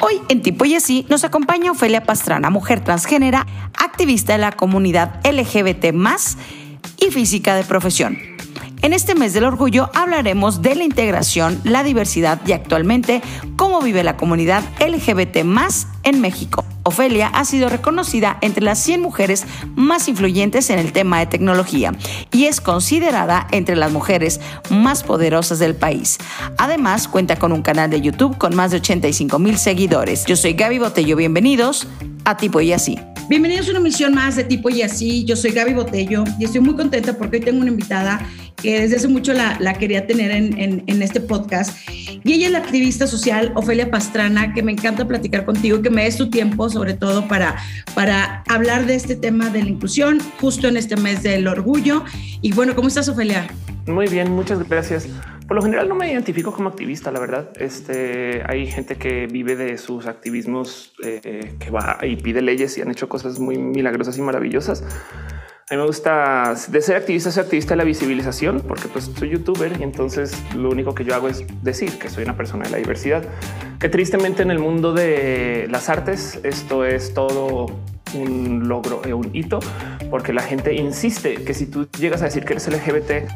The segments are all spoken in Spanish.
Hoy en Tipo y Así nos acompaña Ofelia Pastrana, mujer transgénera, activista de la comunidad LGBT y física de profesión. En este mes del orgullo hablaremos de la integración, la diversidad y actualmente cómo vive la comunidad LGBT en México. Ofelia ha sido reconocida entre las 100 mujeres más influyentes en el tema de tecnología y es considerada entre las mujeres más poderosas del país. Además, cuenta con un canal de YouTube con más de 85 mil seguidores. Yo soy Gaby Botello, bienvenidos a Tipo y Así. Bienvenidos a una emisión más de Tipo y Así. Yo soy Gaby Botello y estoy muy contenta porque hoy tengo una invitada que desde hace mucho la, quería tener en, este podcast. Y ella es la activista social Ofelia Pastrana, que me encanta platicar contigo, que me des tu tiempo, sobre todo para, para hablar de este tema de la inclusión, justo en este mes del orgullo. Y bueno, ¿cómo estás, Ofelia? Muy bien, muchas gracias. Por lo general no me identifico como activista, la verdad. Este, hay gente que vive de sus activismos, eh, que va y pide leyes y han hecho cosas muy milagrosas y maravillosas. A mí me gusta de ser activista, ser activista de la visibilización, porque pues soy youtuber y entonces lo único que yo hago es decir que soy una persona de la diversidad. Que tristemente en el mundo de las artes esto es todo un logro, un hito, porque la gente insiste que si tú llegas a decir que eres LGBT,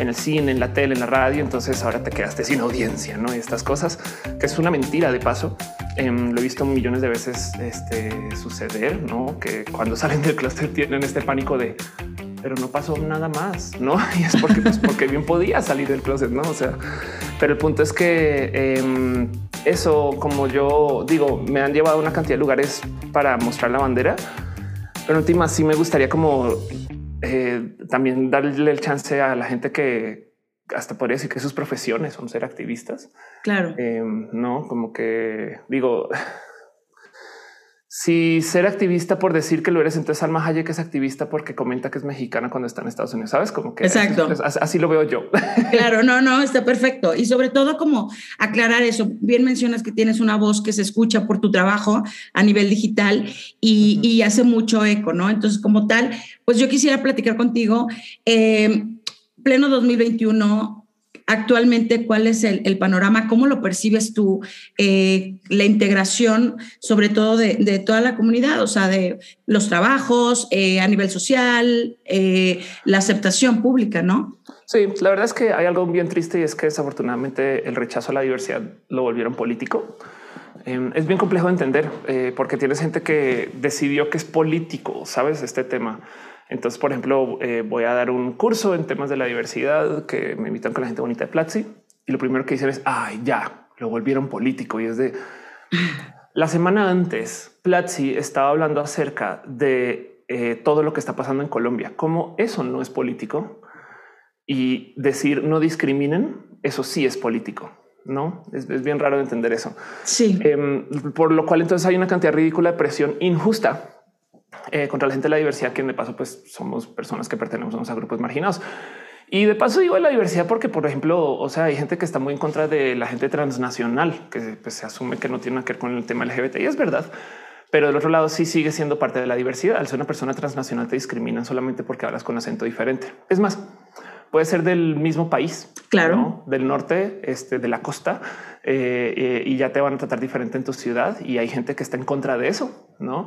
en el cine, en la tele, en la radio, entonces ahora te quedaste sin audiencia, ¿no? Y estas cosas, que es una mentira de paso. Em, lo he visto millones de veces este, suceder, ¿no? Que cuando salen del clúster tienen este pánico de pero no pasó nada más, no? Y es porque, pues, porque bien podía salir del closet, no? O sea, pero el punto es que em, eso, como yo digo, me han llevado a una cantidad de lugares para mostrar la bandera, pero en última sí me gustaría como eh, también darle el chance a la gente que hasta podría decir que sus profesiones son ser activistas. Claro. Eh, no, como que digo, si ser activista por decir que lo eres, entonces Alma Hayek es activista porque comenta que es mexicana cuando está en Estados Unidos. Sabes como que exacto. así, lo veo yo. Claro, no, no, está perfecto. Y sobre todo, como aclarar eso. Bien mencionas que tienes una voz que se escucha por tu trabajo a nivel digital y, y hace mucho eco, no? Entonces, como tal, pues yo quisiera platicar contigo. Eh, pleno 2021, actualmente cuál es el, panorama, cómo lo percibes tú, eh, la integración sobre todo de, toda la comunidad, o sea, de los trabajos eh, a nivel social, eh, la aceptación pública, ¿no? Sí, la verdad es que hay algo bien triste y es que desafortunadamente el rechazo a la diversidad lo volvieron político. Em, es bien complejo de entender porque tienes gente que decidió que es político, sabes, este tema. Entonces, por ejemplo, eh, voy a dar un curso en temas de la diversidad que me invitan con la gente bonita de Platzi y lo primero que dicen es, ay, ya, lo volvieron político y es de... La semana antes, Platzi estaba hablando acerca de eh, todo lo que está pasando en Colombia, como eso no es político y decir no discriminen, eso sí es político. No es, bien raro de entender eso. Sí. Em, por lo cual entonces hay una cantidad ridícula de presión injusta eh, contra la gente de la diversidad, que de paso pues somos personas que pertenecemos a grupos marginados. Y de paso digo la diversidad porque, por ejemplo, o sea, hay gente que está muy en contra de la gente transnacional, que pues, se asume que no tiene nada que ver con el tema LGBT y es verdad. Pero del otro lado sí sigue siendo parte de la diversidad. Al ser una persona transnacional te discriminan solamente porque hablas con acento diferente. Es más, puede ser del mismo país, claro, del norte, este, de la costa, eh, eh, y ya te van a tratar diferente en tu ciudad y hay gente que está en contra de eso, ¿no?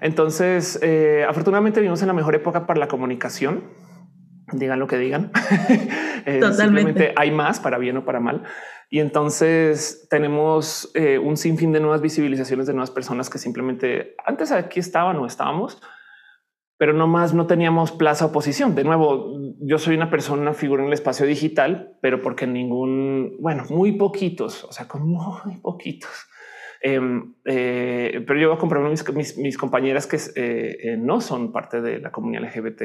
Entonces, eh, afortunadamente vivimos en la mejor época para la comunicación, digan lo que digan. Totalmente. hay más para bien o para mal. Y entonces tenemos un sinfín de nuevas visibilizaciones de nuevas personas que simplemente antes aquí estaban o estábamos, pero no más no teníamos plaza oposición. De nuevo, yo soy una persona, una figura en el espacio digital, pero porque ningún, bueno, muy poquitos, o sea, con muy poquitos. Em, eh, pero yo voy a comprar mis, mis, compañeras que eh, eh, no son parte de la comunidad LGBT,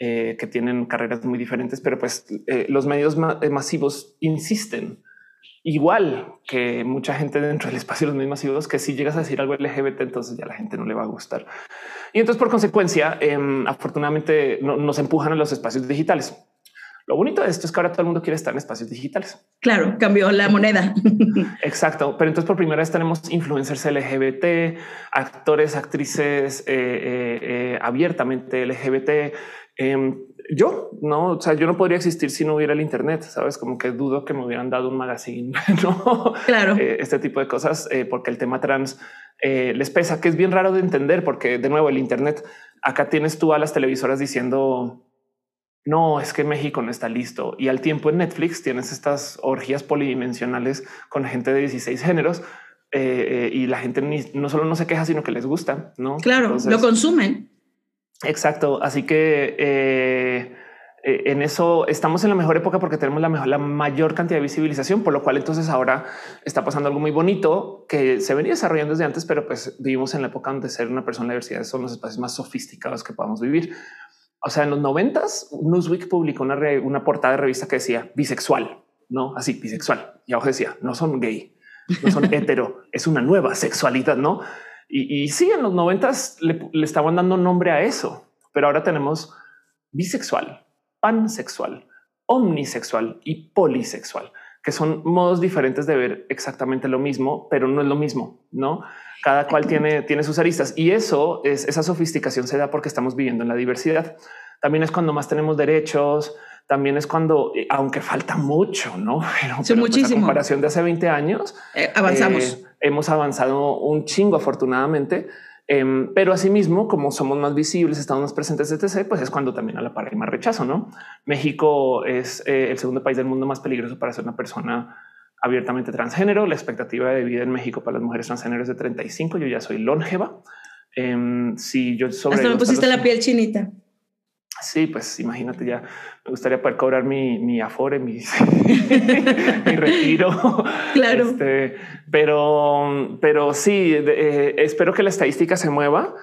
que tienen carreras muy diferentes, pero pues los medios masivos insisten igual que mucha gente dentro del espacio de los medios masivos, que si llegas a decir algo LGBT, entonces ya la gente no le va a gustar. Y entonces, por consecuencia, em, afortunadamente nos empujan a los espacios digitales. Lo bonito de esto es que ahora todo el mundo quiere estar en espacios digitales. Claro, cambió la moneda. Exacto. Pero entonces por primera vez tenemos influencers LGBT, actores, actrices eh, eh, eh, abiertamente LGBT, em, yo no, o sea, yo no podría existir si no hubiera el Internet. Sabes, como que dudo que me hubieran dado un magazine, no? Claro, eh, este tipo de cosas, eh, porque el tema trans eh, les pesa, que es bien raro de entender, porque de nuevo el Internet acá tienes tú a las televisoras diciendo no es que México no está listo y al tiempo en Netflix tienes estas orgías polidimensionales con gente de 16 géneros y la gente no solo no se queja, sino que les gusta. No, claro, lo consumen. Exacto. Así que eh, eh, en eso estamos en la mejor época porque tenemos la, mejor, la mayor cantidad de visibilización, por lo cual entonces ahora está pasando algo muy bonito que se venía desarrollando desde antes, pero pues vivimos en la época donde ser una persona de diversidad son los espacios más sofisticados que podamos vivir. O sea, en los noventas, Newsweek publicó una, una portada de revista que decía bisexual, no así bisexual. Y abajo decía no son gay, no son hetero, es una nueva sexualidad, no? Y, sí, en los noventas le, estaban dando nombre a eso, pero ahora tenemos bisexual, pansexual, omnisexual y polisexual, que son modos diferentes de ver exactamente lo mismo, pero no es lo mismo, ¿no? Cada cual tiene, tiene sus aristas y eso es esa sofisticación se da porque estamos viviendo en la diversidad. También es cuando más tenemos derechos, también es cuando, eh, aunque falta mucho, no? Pero, pues, muchísimo. comparación de hace 20 años, eh, avanzamos. Eh, hemos avanzado un chingo, afortunadamente. Em, pero asimismo, como somos más visibles, estamos más presentes, etc., pues es cuando también a la par hay más rechazo, ¿no? México es el segundo país del mundo más peligroso para ser una persona abiertamente transgénero. La expectativa de vida en México para las mujeres transgénero es de 35. Yo ya soy longeva. Em, si yo sobre Hasta me pusiste la piel chinita. Sí, pues imagínate ya, me gustaría poder cobrar mi, mi afore, mi, mi retiro. Claro. Este, pero, pero sí, eh, espero que la estadística se mueva,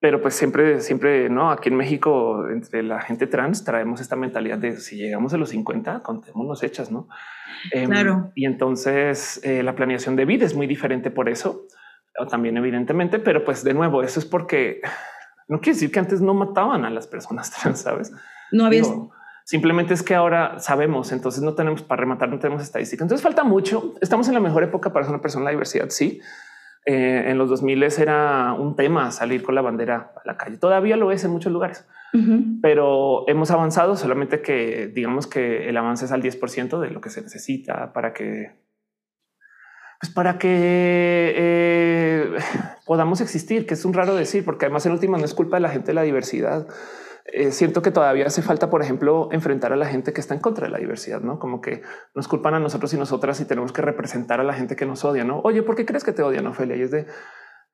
pero pues siempre, siempre, no, aquí en México, entre la gente trans, traemos esta mentalidad de si llegamos a los 50, contémonos hechas, ¿no? Em, claro. Y entonces eh, la planeación de vida es muy diferente por eso, también evidentemente, pero pues de nuevo, eso es porque no quiere decir que antes no mataban a las personas trans, sabes? No había. simplemente es que ahora sabemos, entonces no tenemos para rematar, no tenemos estadística. Entonces falta mucho. Estamos en la mejor época para ser una persona de la diversidad. Sí, eh, en los 2000 era un tema salir con la bandera a la calle. Todavía lo es en muchos lugares, pero hemos avanzado. Solamente que digamos que el avance es al 10% de lo que se necesita para que pues para que eh, podamos existir, que es un raro decir, porque además en última no es culpa de la gente de la diversidad. Eh, siento que todavía hace falta, por ejemplo, enfrentar a la gente que está en contra de la diversidad, no como que nos culpan a nosotros y nosotras y tenemos que representar a la gente que nos odia. No, oye, ¿por qué crees que te odian, Ofelia? Y es de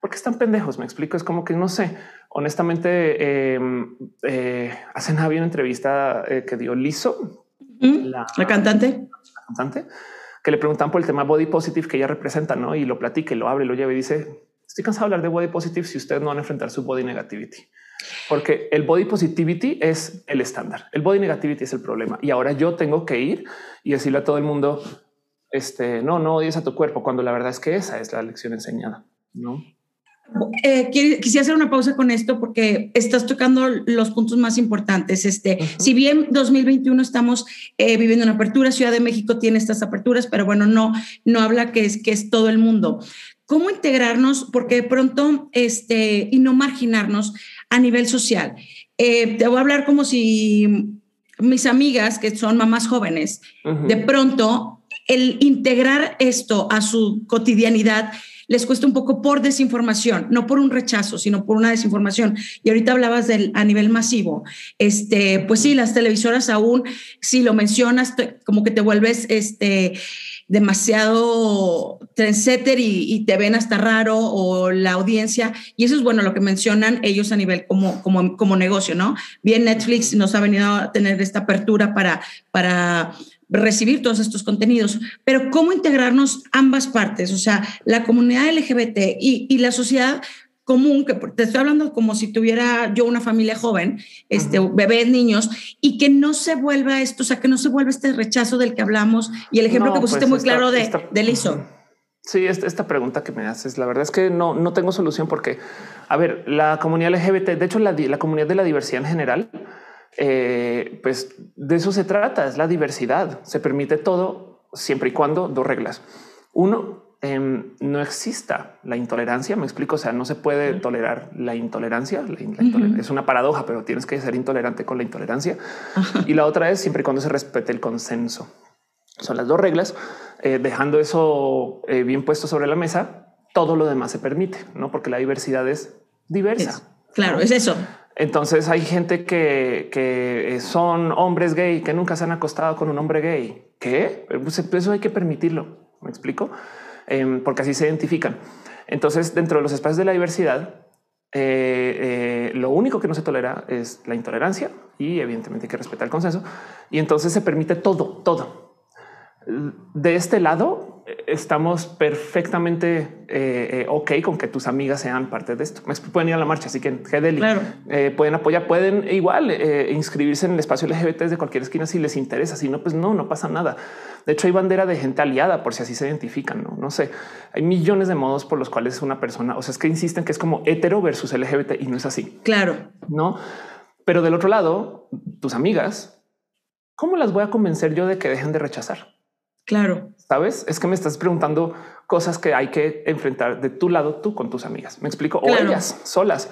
porque están pendejos. Me explico. Es como que no sé. Honestamente, em, eh, hace nada una entrevista que dio Lizo, la, cantante, la cantante que le preguntan por el tema body positive que ella representa, ¿no? Y lo platique, lo abre, lo lleva y dice, estoy cansado de hablar de body positive si ustedes no van a enfrentar su body negativity. Porque el body positivity es el estándar, el body negativity es el problema. Y ahora yo tengo que ir y decirle a todo el mundo, este, no, no odies a tu cuerpo, cuando la verdad es que esa es la lección enseñada, ¿no? Eh, quisiera hacer una pausa con esto porque estás tocando los puntos más importantes. Este, Si bien 2021 estamos eh, viviendo una apertura, Ciudad de México tiene estas aperturas, pero bueno, no, no habla que es, que es todo el mundo. ¿Cómo integrarnos? Porque de pronto, este, y no marginarnos a nivel social. Eh, te voy a hablar como si mis amigas, que son mamás jóvenes, de pronto el integrar esto a su cotidianidad les cuesta un poco por desinformación, no por un rechazo, sino por una desinformación. Y ahorita hablabas del a nivel masivo. Este, pues sí, las televisoras aún, si lo mencionas, como que te vuelves este demasiado trendsetter y, y, te ven hasta raro o la audiencia. Y eso es bueno lo que mencionan ellos a nivel como, como, como negocio, ¿no? Bien, Netflix nos ha venido a tener esta apertura para, para recibir todos estos contenidos, pero cómo integrarnos ambas partes, o sea, la comunidad LGBT y, la sociedad común, que te estoy hablando como si tuviera yo una familia joven, este, bebés, niños, y que no se vuelva esto, o sea, que no se vuelva este rechazo del que hablamos y el ejemplo que pusiste pues muy claro de, de Lizo. Sí, esta, pregunta que me haces, la verdad es que no, no tengo solución porque, a ver, la comunidad LGBT, de hecho, la, la comunidad de la diversidad en general, eh, pues de eso se trata, es la diversidad. Se permite todo siempre y cuando dos reglas. Uno, em, no exista la intolerancia. Me explico. O sea, no se puede tolerar la intolerancia. Es una paradoja, pero tienes que ser intolerante con la intolerancia. Y la otra es siempre y cuando se respete el consenso. Son las dos reglas. Eh, dejando eso eh, bien puesto sobre la mesa, todo lo demás se permite, no? Porque la diversidad es diversa. claro, es eso. Entonces hay gente que, que, son hombres gay que nunca se han acostado con un hombre gay. ¿Qué? Pues eso hay que permitirlo. Me explico em, porque así se identifican. Entonces, dentro de los espacios de la diversidad, eh, eh, lo único que no se tolera es la intolerancia y evidentemente hay que respetar el consenso. Y entonces se permite todo, todo de este lado estamos perfectamente eh, eh, ok con que tus amigas sean parte de esto. Pueden ir a la marcha, así que eh, pueden apoyar, pueden igual inscribirse en el espacio LGBT de cualquier esquina si les interesa. Si no, pues no, no pasa nada. De hecho, hay bandera de gente aliada por si así se identifican. No, no sé. Hay millones de modos por los cuales una persona, o sea, es que insisten que es como hetero versus LGBT y no es así. Claro, no. Pero del otro lado, tus amigas, ¿cómo las voy a convencer yo de que dejen de rechazar? Claro. Sabes? Es que me estás preguntando cosas que hay que enfrentar de tu lado, tú con tus amigas. Me explico o ellas solas.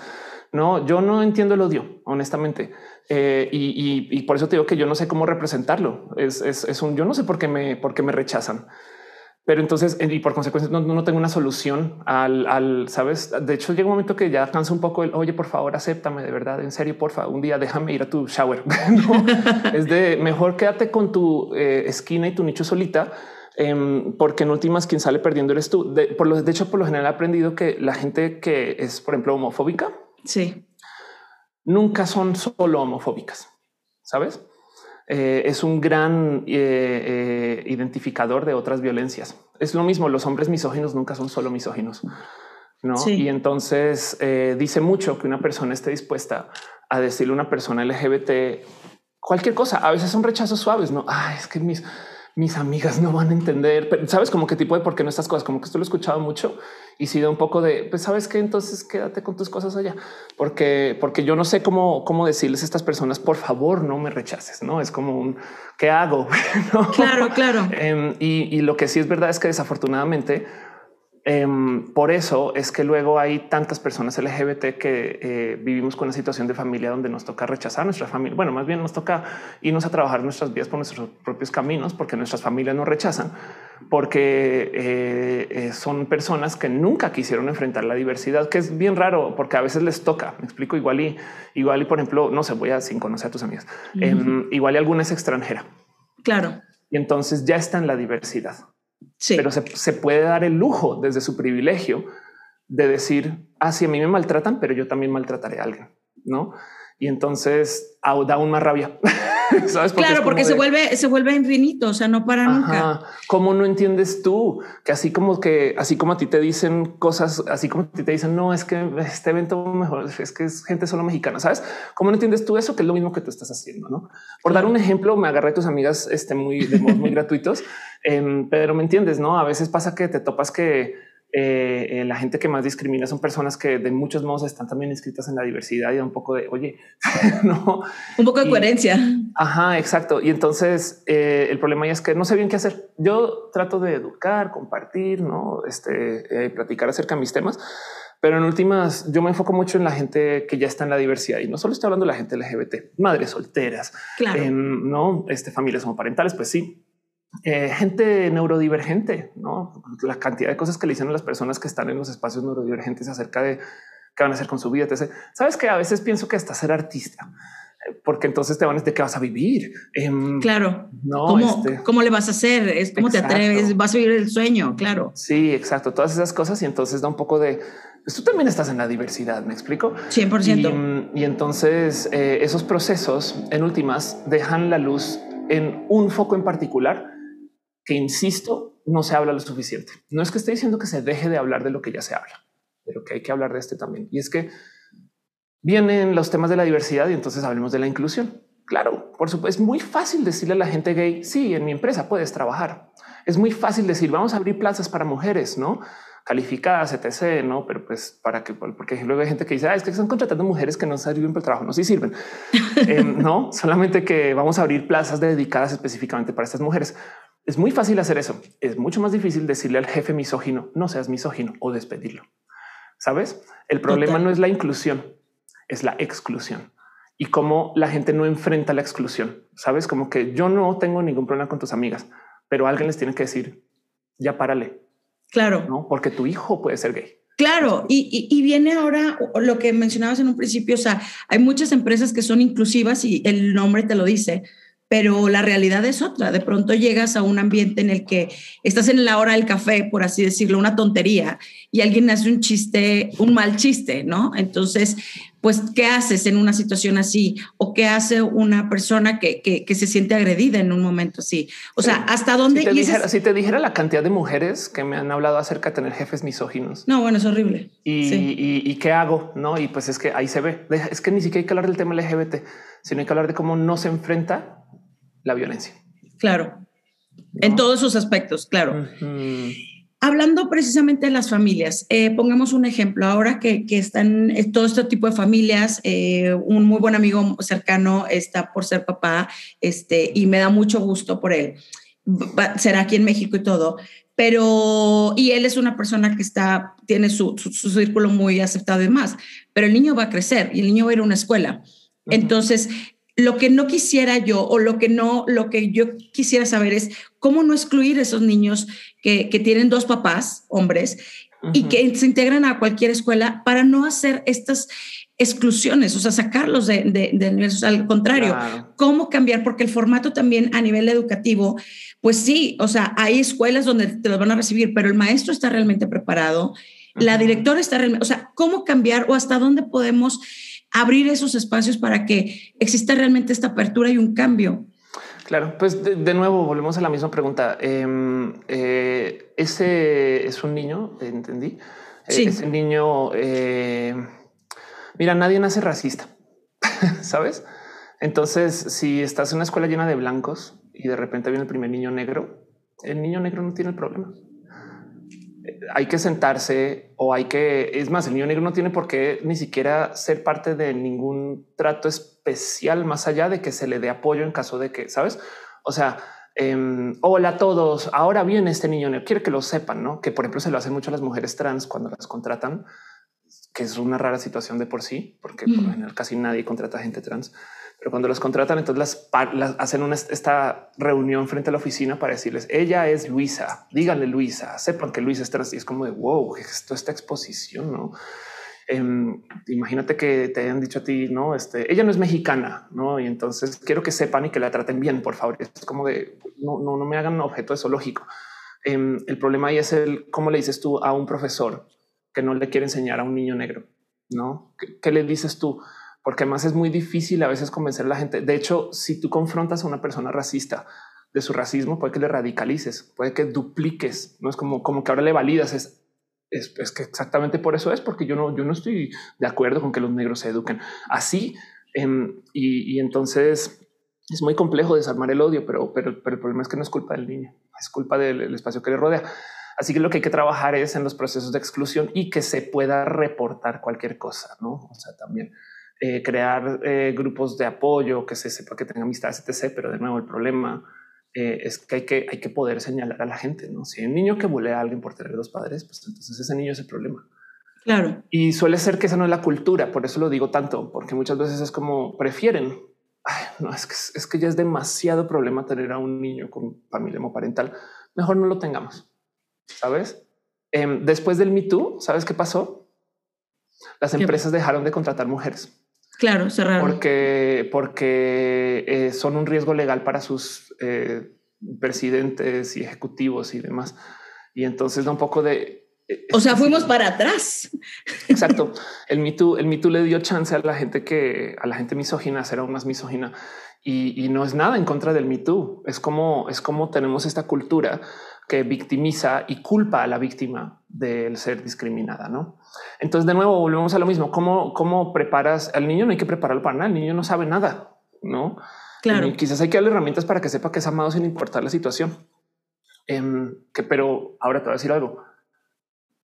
No, yo no entiendo el odio, honestamente. Eh, y, por eso te digo que yo no sé cómo representarlo. Es, es, un yo no sé por qué me, por qué me rechazan. Pero entonces, y por consecuencia, no, tengo una solución al, sabes. De hecho, llega un momento que ya cansa un poco el oye, por favor, acéptame de verdad. En serio, porfa, un día déjame ir a tu shower. es de mejor quédate con tu eh, esquina y tu nicho solita, em, porque en últimas quien sale perdiendo eres tú. De, por lo, de hecho, por lo general he aprendido que la gente que es, por ejemplo, homofóbica, sí, nunca son solo homofóbicas, sabes? Eh, es un gran eh, eh, identificador de otras violencias. Es lo mismo, los hombres misóginos nunca son solo misóginos. ¿no? Y entonces dice mucho que una persona esté dispuesta a decirle a una persona LGBT cualquier cosa. A veces son rechazos suaves, no? Es que mis, mis amigas no van a entender, pero sabes como qué tipo de por qué no estas cosas, como que esto lo he escuchado mucho y si da un poco de, pues sabes que entonces quédate con tus cosas allá, porque, porque yo no sé cómo, cómo decirles a estas personas, por favor, no me rechaces, no es como un qué hago. Claro, claro. Em, y, y lo que sí es verdad es que desafortunadamente Em, por eso es que luego hay tantas personas LGBT que eh, vivimos con una situación de familia donde nos toca rechazar nuestra familia. Bueno, más bien nos toca irnos a trabajar nuestras vidas por nuestros propios caminos, porque nuestras familias nos rechazan, porque eh, eh, son personas que nunca quisieron enfrentar la diversidad, que es bien raro, porque a veces les toca. Me explico igual y igual y por ejemplo, no sé, voy a sin conocer a tus amigas. Em, igual y alguna es extranjera. Claro. Y entonces ya está en la diversidad. Sí. Pero se, puede dar el lujo desde su privilegio de decir, así ah, a mí me maltratan, pero yo también maltrataré a alguien, ¿no? Y entonces da aún más rabia. claro, porque se vuelve, se vuelve infinito, o sea, no para nunca. ¿Cómo no entiendes tú que así como que, así como a ti te dicen cosas, así como a ti te dicen, no, es que este evento mejor, es que es gente solo mexicana, ¿sabes? ¿Cómo no entiendes tú eso? Que es lo mismo que tú estás haciendo, ¿no? Por dar un ejemplo, me agarré a tus amigas este, muy, de muy gratuitos, em, pero me entiendes, ¿no? A veces pasa que te topas que eh, eh, la gente que más discrimina son personas que de muchos modos están también inscritas en la diversidad y un poco de oye, no un poco de coherencia. Ajá, exacto. Y entonces eh, el problema ya es que no sé bien qué hacer. Yo trato de educar, compartir, no este, platicar acerca de mis temas, pero en últimas yo me enfoco mucho en la gente que ya está en la diversidad y no solo estoy hablando de la gente LGBT, madres solteras, no este, familias homoparentales, pues sí, eh, gente neurodivergente, ¿no? La cantidad de cosas que le dicen a las personas que están en los espacios neurodivergentes acerca de qué van a hacer con su vida. Sabes que a veces pienso que hasta ser artista, porque entonces te van a decir que vas a vivir. Em, claro. No, ¿Cómo, este ¿Cómo, le vas a hacer? Es cómo te atreves, vas a vivir el sueño. Claro. Sí, exacto. Todas esas cosas. Y entonces da un poco de pues tú también estás en la diversidad. Me explico 100%. Y, entonces eh, esos procesos en últimas dejan la luz en un foco en particular que, insisto, no se habla lo suficiente. No es que esté diciendo que se deje de hablar de lo que ya se habla, pero que hay que hablar de este también. Y es que vienen los temas de la diversidad y entonces hablemos de la inclusión. Claro, por supuesto, es muy fácil decirle a la gente gay, sí, en mi empresa puedes trabajar. Es muy fácil decir, vamos a abrir plazas para mujeres, ¿no? calificadas, etc. No, pero pues para que, porque luego hay gente que dice ah, es que están contratando mujeres que no sirven para el trabajo. No, sí sirven. Eh, no solamente que vamos a abrir plazas dedicadas específicamente para estas mujeres. Es muy fácil hacer eso. Es mucho más difícil decirle al jefe misógino, no seas misógino o despedirlo. Sabes? El problema no es la inclusión, es la exclusión y cómo la gente no enfrenta la exclusión. Sabes como que yo no tengo ningún problema con tus amigas, pero alguien les tiene que decir ya párale. Claro, no porque tu hijo puede ser gay. Claro, y, viene ahora lo que mencionabas en un principio, o sea, hay muchas empresas que son inclusivas y el nombre te lo dice, pero la realidad es otra. De pronto llegas a un ambiente en el que estás en la hora del café, por así decirlo, una tontería, y alguien hace un chiste, un mal chiste, ¿no? Entonces, pues, ¿qué haces en una situación así? ¿O qué hace una persona que, que, se siente agredida en un momento así? O sea, ¿hasta dónde? Si te, dijera, si te, dijera, la cantidad de mujeres que me han hablado acerca de tener jefes misóginos. No, bueno, es horrible. Y, y, y qué hago, ¿no? Y pues es que ahí se ve. Es que ni siquiera hay que hablar del tema LGBT, sino hay que hablar de cómo no se enfrenta la violencia. Claro, en todos sus aspectos, claro. Hablando precisamente de las familias, eh, pongamos un ejemplo, ahora que, están eh, todo este tipo de familias, eh, un muy buen amigo cercano está por ser papá este, y me da mucho gusto por él. será aquí en México y todo, pero, y él es una persona que está, tiene su, su, círculo muy aceptado y más, pero el niño va a crecer y el niño va a ir a una escuela. Entonces, lo que no quisiera yo o lo que no, lo que yo quisiera saber es cómo no excluir a esos niños que, tienen dos papás, hombres, y que se integran a cualquier escuela para no hacer estas exclusiones, o sea, sacarlos de, de, al contrario, cómo cambiar, porque el formato también a nivel educativo, pues sí, o sea, hay escuelas donde te los van a recibir, pero el maestro está realmente preparado, la directora está realmente, o sea, cómo cambiar o hasta dónde podemos abrir esos espacios para que exista realmente esta apertura y un cambio. Claro, pues de, nuevo volvemos a la misma pregunta. Em, eh, ese es un niño, entendí. Eh, sí. Ese niño, eh, mira, nadie nace racista, sabes? Entonces, si estás en una escuela llena de blancos y de repente viene el primer niño negro, el niño negro no tiene el problema hay que sentarse o hay que, es más, el niño negro no tiene por qué ni siquiera ser parte de ningún trato especial más allá de que se le dé apoyo en caso de que, ¿sabes? O sea, em, hola a todos, ahora viene este niño negro, quiero que lo sepan, ¿no? Que por ejemplo se lo hacen mucho a las mujeres trans cuando las contratan, que es una rara situación de por sí, porque por lo general casi nadie contrata gente trans pero cuando los contratan, entonces las, hacen una, esta reunión frente a la oficina para decirles ella es Luisa, díganle Luisa, sepan que Luisa es trans y es como de wow, esto esta exposición, no? Em, imagínate que te hayan dicho a ti, no, este, ella no es mexicana, no? Y entonces quiero que sepan y que la traten bien, por favor. Es como de no, no, no me hagan objeto de zoológico. Em, el problema ahí es el cómo le dices tú a un profesor que no le quiere enseñar a un niño negro, no? qué le dices tú? Porque además es muy difícil a veces convencer a la gente. De hecho, si tú confrontas a una persona racista de su racismo, puede que le radicalices, puede que dupliques. No es como, como que ahora le validas. Es, es, que exactamente por eso es, porque yo no, yo no estoy de acuerdo con que los negros se eduquen así. Em, y, entonces es muy complejo desarmar el odio, pero, pero, el problema es que no es culpa del niño, es culpa del espacio que le rodea. Así que lo que hay que trabajar es en los procesos de exclusión y que se pueda reportar cualquier cosa, no? O sea, también eh, crear eh, grupos de apoyo, que se sepa que tenga amistades, etc. Pero de nuevo, el problema eh, es que hay, que hay que poder señalar a la gente. ¿no? Si hay un niño que bulea a alguien por tener dos padres, pues entonces ese niño es el problema. Claro. Y suele ser que esa no es la cultura, por eso lo digo tanto, porque muchas veces es como prefieren. no, es que, es que ya es demasiado problema tener a un niño con familia homoparental. Mejor no lo tengamos, ¿sabes? Em, después del Me Too, ¿sabes qué pasó? Las empresas dejaron de contratar mujeres. Claro, cerraron. Porque, porque eh, son un riesgo legal para sus eh, presidentes y ejecutivos y demás. Y entonces da un poco de... Eh, o sea, fuimos para atrás. Exacto. El Me Too, el Me le dio chance a la gente que, a la gente misógina, ser aún más misógina. Y, y, no es nada en contra del Me Too. Es como, es como tenemos esta cultura que victimiza y culpa a la víctima del ser discriminada, ¿no? Entonces, de nuevo, volvemos a lo mismo. ¿Cómo, cómo preparas al niño? No hay que prepararlo para nada. El niño no sabe nada, ¿no? Claro. quizás hay que darle herramientas para que sepa que es amado sin importar la situación. Em, que, pero ahora te voy a decir algo.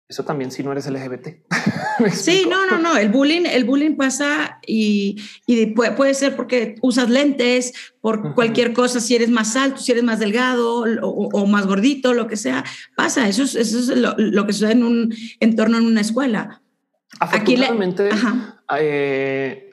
Eso también si no eres LGBT. sí, no, no, no. El bullying, el bullying pasa y, y puede, ser porque usas lentes, por cualquier cosa, si eres más alto, si eres más delgado o, más gordito, lo que sea, pasa. Eso es, eso es lo, que sucede en un entorno en una escuela. Afortunadamente, eh,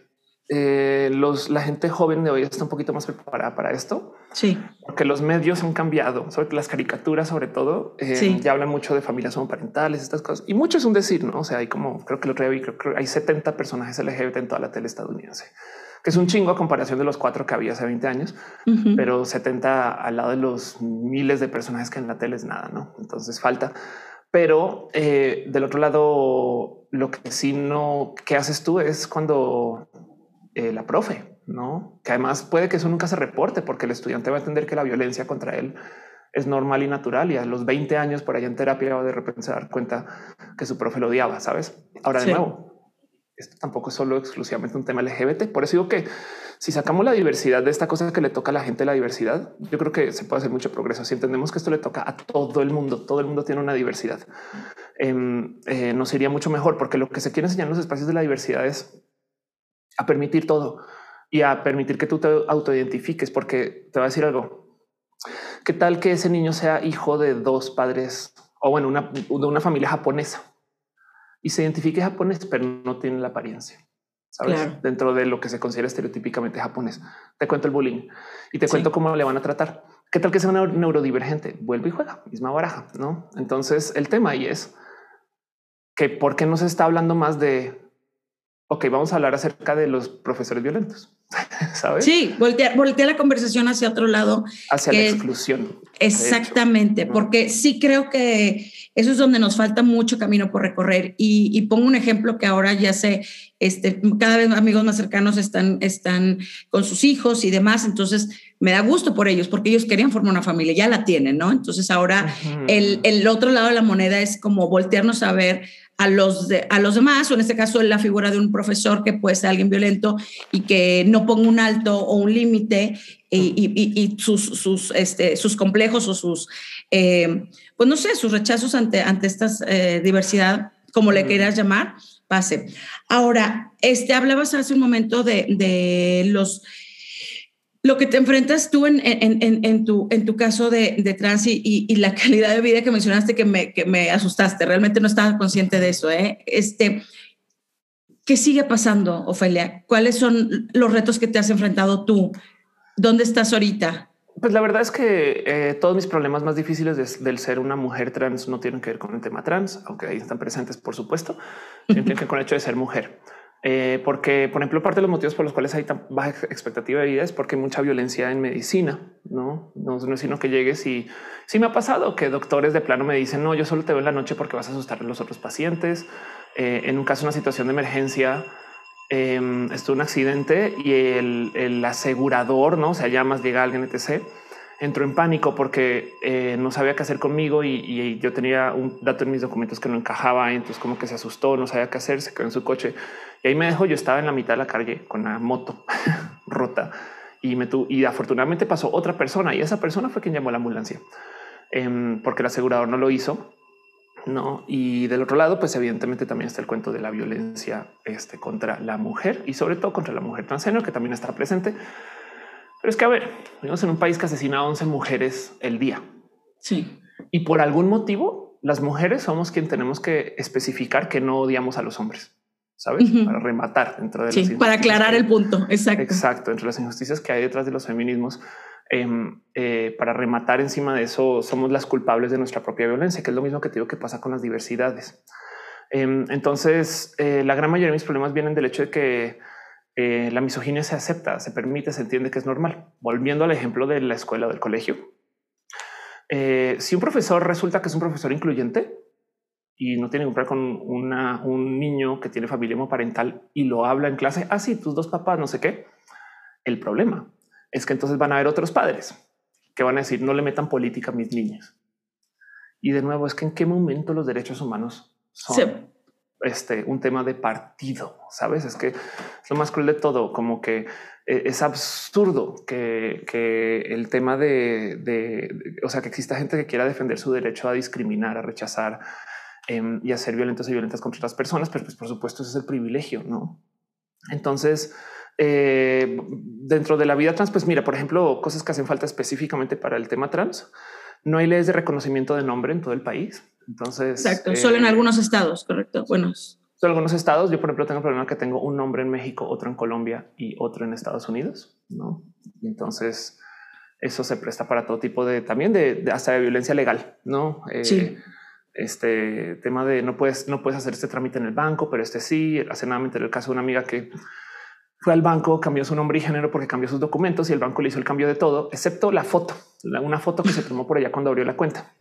eh, los, la gente joven de hoy está un poquito más preparada para esto. Sí. Porque los medios han cambiado, sobre las caricaturas, sobre todo, eh, ya hablan mucho de familias homoparentales, estas cosas. Y mucho es un decir, ¿no? O sea, hay como, creo que lo otro creo, que hay 70 personajes LGBT en toda la tele estadounidense, que es un chingo a comparación de los cuatro que había hace 20 años, pero 70 al lado de los miles de personajes que en la tele es nada, ¿no? Entonces falta. Pero eh, del otro lado, lo que sí no, ¿qué haces tú? Es cuando eh, la profe, no? Que además puede que eso nunca se reporte porque el estudiante va a entender que la violencia contra él es normal y natural y a los 20 años por allá en terapia va de repente se dar cuenta que su profe lo odiaba, sabes? Ahora de nuevo, esto tampoco es solo exclusivamente un tema LGBT. Por eso digo que si sacamos la diversidad de esta cosa que le toca a la gente, la diversidad, yo creo que se puede hacer mucho progreso. Si entendemos que esto le toca a todo el mundo, todo el mundo tiene una diversidad, em, eh, nos iría mucho mejor porque lo que se quiere enseñar en los espacios de la diversidad es a permitir todo y a permitir que tú te autoidentifiques, porque te va a decir algo. ¿Qué tal que ese niño sea hijo de dos padres o bueno, una, de una familia japonesa y se identifique japonés, pero no tiene la apariencia? ¿Sabes? Dentro de lo que se considera estereotípicamente japonés. Te cuento el bullying y te cuento cómo le van a tratar. ¿Qué tal que sea un neurodivergente? Vuelve y juega, misma baraja, ¿no? Entonces el tema ahí es que por qué no se está hablando más de ok, vamos a hablar acerca de los profesores violentos. ¿Sabes? Sí, voltea, la conversación hacia otro lado. Hacia la exclusión. Exactamente, porque sí creo que eso es donde nos falta mucho camino por recorrer. Y, pongo un ejemplo que ahora ya sé, este, cada vez amigos más cercanos están, están con sus hijos y demás. Entonces me da gusto por ellos, porque ellos querían formar una familia, ya la tienen, ¿no? Entonces ahora el, el otro lado de la moneda es como voltearnos a ver a los, a los demás, o en este caso la figura de un profesor que puede ser alguien violento y que no ponga un alto o un límite y, sus, sus, este, sus complejos o sus, eh, pues no sé, sus rechazos ante, ante esta eh, diversidad, como le quieras llamar, pase. Ahora, este, hablabas hace un momento de, de los lo que te enfrentas tú en, en, en, tu, en tu caso de, de trans y, y, la calidad de vida que mencionaste que me, que me asustaste, realmente no estaba consciente de eso. ¿eh? Este, ¿Qué sigue pasando, Ofelia? ¿Cuáles son los retos que te has enfrentado tú? ¿Dónde estás ahorita? Pues la verdad es que eh, todos mis problemas más difíciles del ser una mujer trans no tienen que ver con el tema trans, aunque ahí están presentes, por supuesto, tienen que ver con el hecho de ser mujer. Eh, porque, por ejemplo, parte de los motivos por los cuales hay tan baja expectativa de vida es porque hay mucha violencia en medicina. No, no, es sino que llegues y sí me ha pasado que doctores de plano me dicen no, yo solo te veo en la noche porque vas a asustar a los otros pacientes. Eh, en un caso, una situación de emergencia, eh, estuvo un accidente y el, el, asegurador, no o sea, llamas, llega alguien, etc entró en pánico porque eh, no sabía qué hacer conmigo y, yo tenía un dato en mis documentos que no encajaba. Y entonces como que se asustó, no sabía qué hacer, se quedó en su coche y ahí me dejó. Yo estaba en la mitad de la calle con la moto rota y me tu y afortunadamente pasó otra persona y esa persona fue quien llamó a la ambulancia em, porque el asegurador no lo hizo. No, y del otro lado, pues evidentemente también está el cuento de la violencia este, contra la mujer y sobre todo contra la mujer transgénero, que también está presente pero es que, a ver, vivimos en un país que asesina a 11 mujeres el día. Sí. Y por algún motivo, las mujeres somos quien tenemos que especificar que no odiamos a los hombres. ¿Sabes? Para rematar dentro de sí, para aclarar el punto. Exacto. Exacto. Entre las injusticias que hay detrás de los feminismos, em, eh, para rematar encima de eso, somos las culpables de nuestra propia violencia, que es lo mismo que te digo que pasa con las diversidades. Em, entonces, eh, la gran mayoría de mis problemas vienen del hecho de que eh, la misoginia se acepta, se permite, se entiende que es normal. Volviendo al ejemplo de la escuela o del colegio. Si un profesor resulta que es un profesor incluyente y no tiene que ver con un niño que tiene familia homoparental y lo habla en clase, así ah, tus dos papás, no sé qué. El problema es que entonces van a haber otros padres que van a decir no le metan política a mis niños. Y de nuevo es que en qué momento los derechos humanos son este, un tema de partido, ¿sabes? Es que es lo más cruel de todo, como que eh, es absurdo que, el tema de, o sea, que exista gente que quiera defender su derecho a discriminar, a rechazar, em, y a ser violentos y violentas contra otras personas, pero pues por supuesto ese es el privilegio, ¿no? Entonces, eh, dentro de la vida trans, pues mira, por ejemplo, cosas que hacen falta específicamente para el tema trans. No hay leyes de reconocimiento de nombre en todo el país. Entonces, exacto, solo en eh, algunos estados, correcto. Bueno, solo en algunos estados. Yo, por ejemplo, tengo el problema que tengo un nombre en México, otro en Colombia y otro en Estados Unidos. No, y entonces eso se presta para todo tipo de también de, hasta de violencia legal. No, eh, sí. Este tema de no puedes, no puedes hacer este trámite en el banco, pero este sí. Hace nada me enteré el caso de una amiga que fue al banco, cambió su nombre y género porque cambió sus documentos y el banco le hizo el cambio de todo, excepto la foto, una foto que se tomó por ella cuando abrió la cuenta.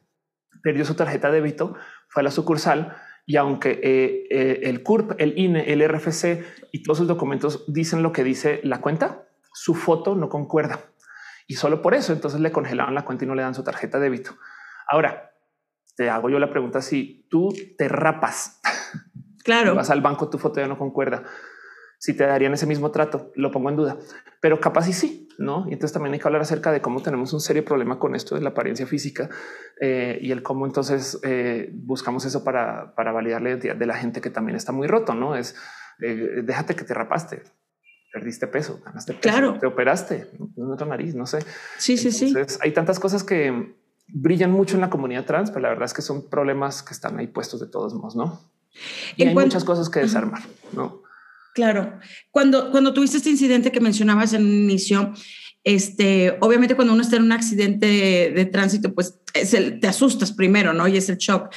Perdió su tarjeta de débito, fue a la sucursal y aunque eh, eh, el CURP, el INE, el RFC y todos sus documentos dicen lo que dice la cuenta, su foto no concuerda. Y solo por eso entonces le congelaban la cuenta y no le dan su tarjeta de débito. Ahora, te hago yo la pregunta si tú te rapas. Claro. Vas al banco, tu foto ya no concuerda si te darían ese mismo trato, lo pongo en duda, pero capaz y sí, no? Y entonces también hay que hablar acerca de cómo tenemos un serio problema con esto de la apariencia física eh, y el cómo entonces eh, buscamos eso para, para validar la identidad de la gente que también está muy roto, no es eh, déjate que te rapaste, perdiste peso, ganaste peso, claro. te operaste en otra nariz, no sé. Sí, sí, sí. Hay tantas cosas que brillan mucho en la comunidad trans, pero la verdad es que son problemas que están ahí puestos de todos modos, no? Y hay muchas cosas que desarmar, no? Claro. Cuando, cuando tuviste este incidente que mencionabas en un inicio, este, obviamente cuando uno está en un accidente de, tránsito, pues es el, te asustas primero, ¿no? Y es el shock.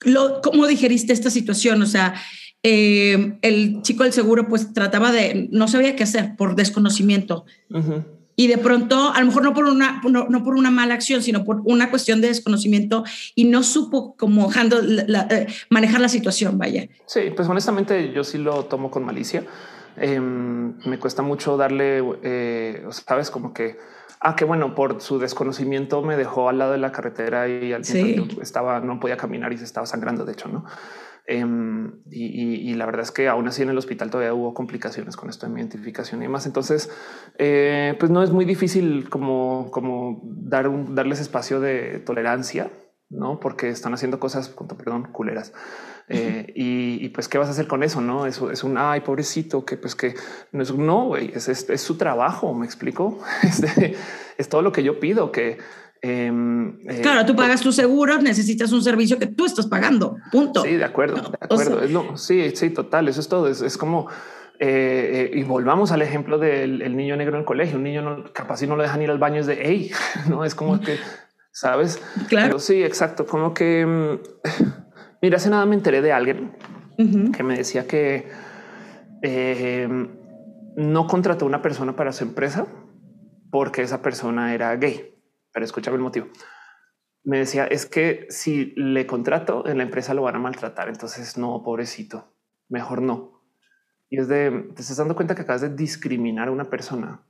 Lo, ¿Cómo digeriste esta situación? O sea, eh, el chico del seguro pues trataba de, no sabía qué hacer por desconocimiento y de pronto, a lo mejor no por una, no, por una mala acción, sino por una cuestión de desconocimiento y no supo cómo eh, manejar la situación, vaya. Sí, pues honestamente yo sí lo tomo con malicia. Em, me cuesta mucho darle, eh, sabes, como que, ah, que bueno, por su desconocimiento me dejó al lado de la carretera y al estaba, no podía caminar y se estaba sangrando, de hecho, ¿no? Em, y, la verdad es que aún así en el hospital todavía hubo complicaciones con esto de mi identificación y demás. Entonces, eh, pues no es muy difícil como, como dar un, darles espacio de tolerancia, no porque están haciendo cosas, con perdón, culeras. Eh, y, pues, ¿qué vas a hacer con eso? No eso es un ay, pobrecito, que pues que no es no, es, es, su trabajo. Me explico. Este, es todo lo que yo pido que Em, eh, claro, tú pagas tu seguro, necesitas un servicio que tú estás pagando. Punto. Sí, de acuerdo, de acuerdo. sí, sí, total. Eso es todo. Es, como eh, eh, y volvamos al ejemplo del niño negro en el colegio. Un niño no, capaz si no lo dejan ir al baño es de hey, no es como que sabes. Claro, sí, exacto. Como que mm, mira, hace nada me enteré de alguien que me decía que no contrató una persona para su empresa porque esa persona era gay pero escúchame el motivo. Me decía, es que si le contrato en la empresa lo van a maltratar, entonces no, pobrecito, mejor no. Y es de, te estás dando cuenta que acabas de discriminar a una persona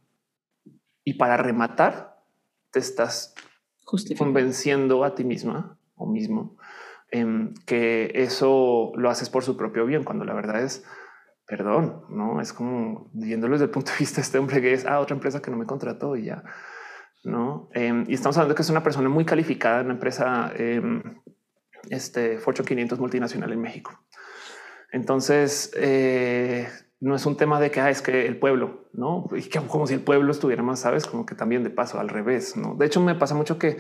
y para rematar te estás convenciendo a ti misma o mismo en que eso lo haces por su propio bien, cuando la verdad es, perdón, no es como viéndolo desde el punto de vista de este hombre que es a ah, otra empresa que no me contrató y ya no? Em, y estamos hablando que es una persona muy calificada en una empresa, eh, este Fortune 500 multinacional en México. Entonces, eh, no es un tema de que ah, es que el pueblo, no? Y que como si el pueblo estuviera más, sabes, como que también de paso al revés. No, de hecho, me pasa mucho que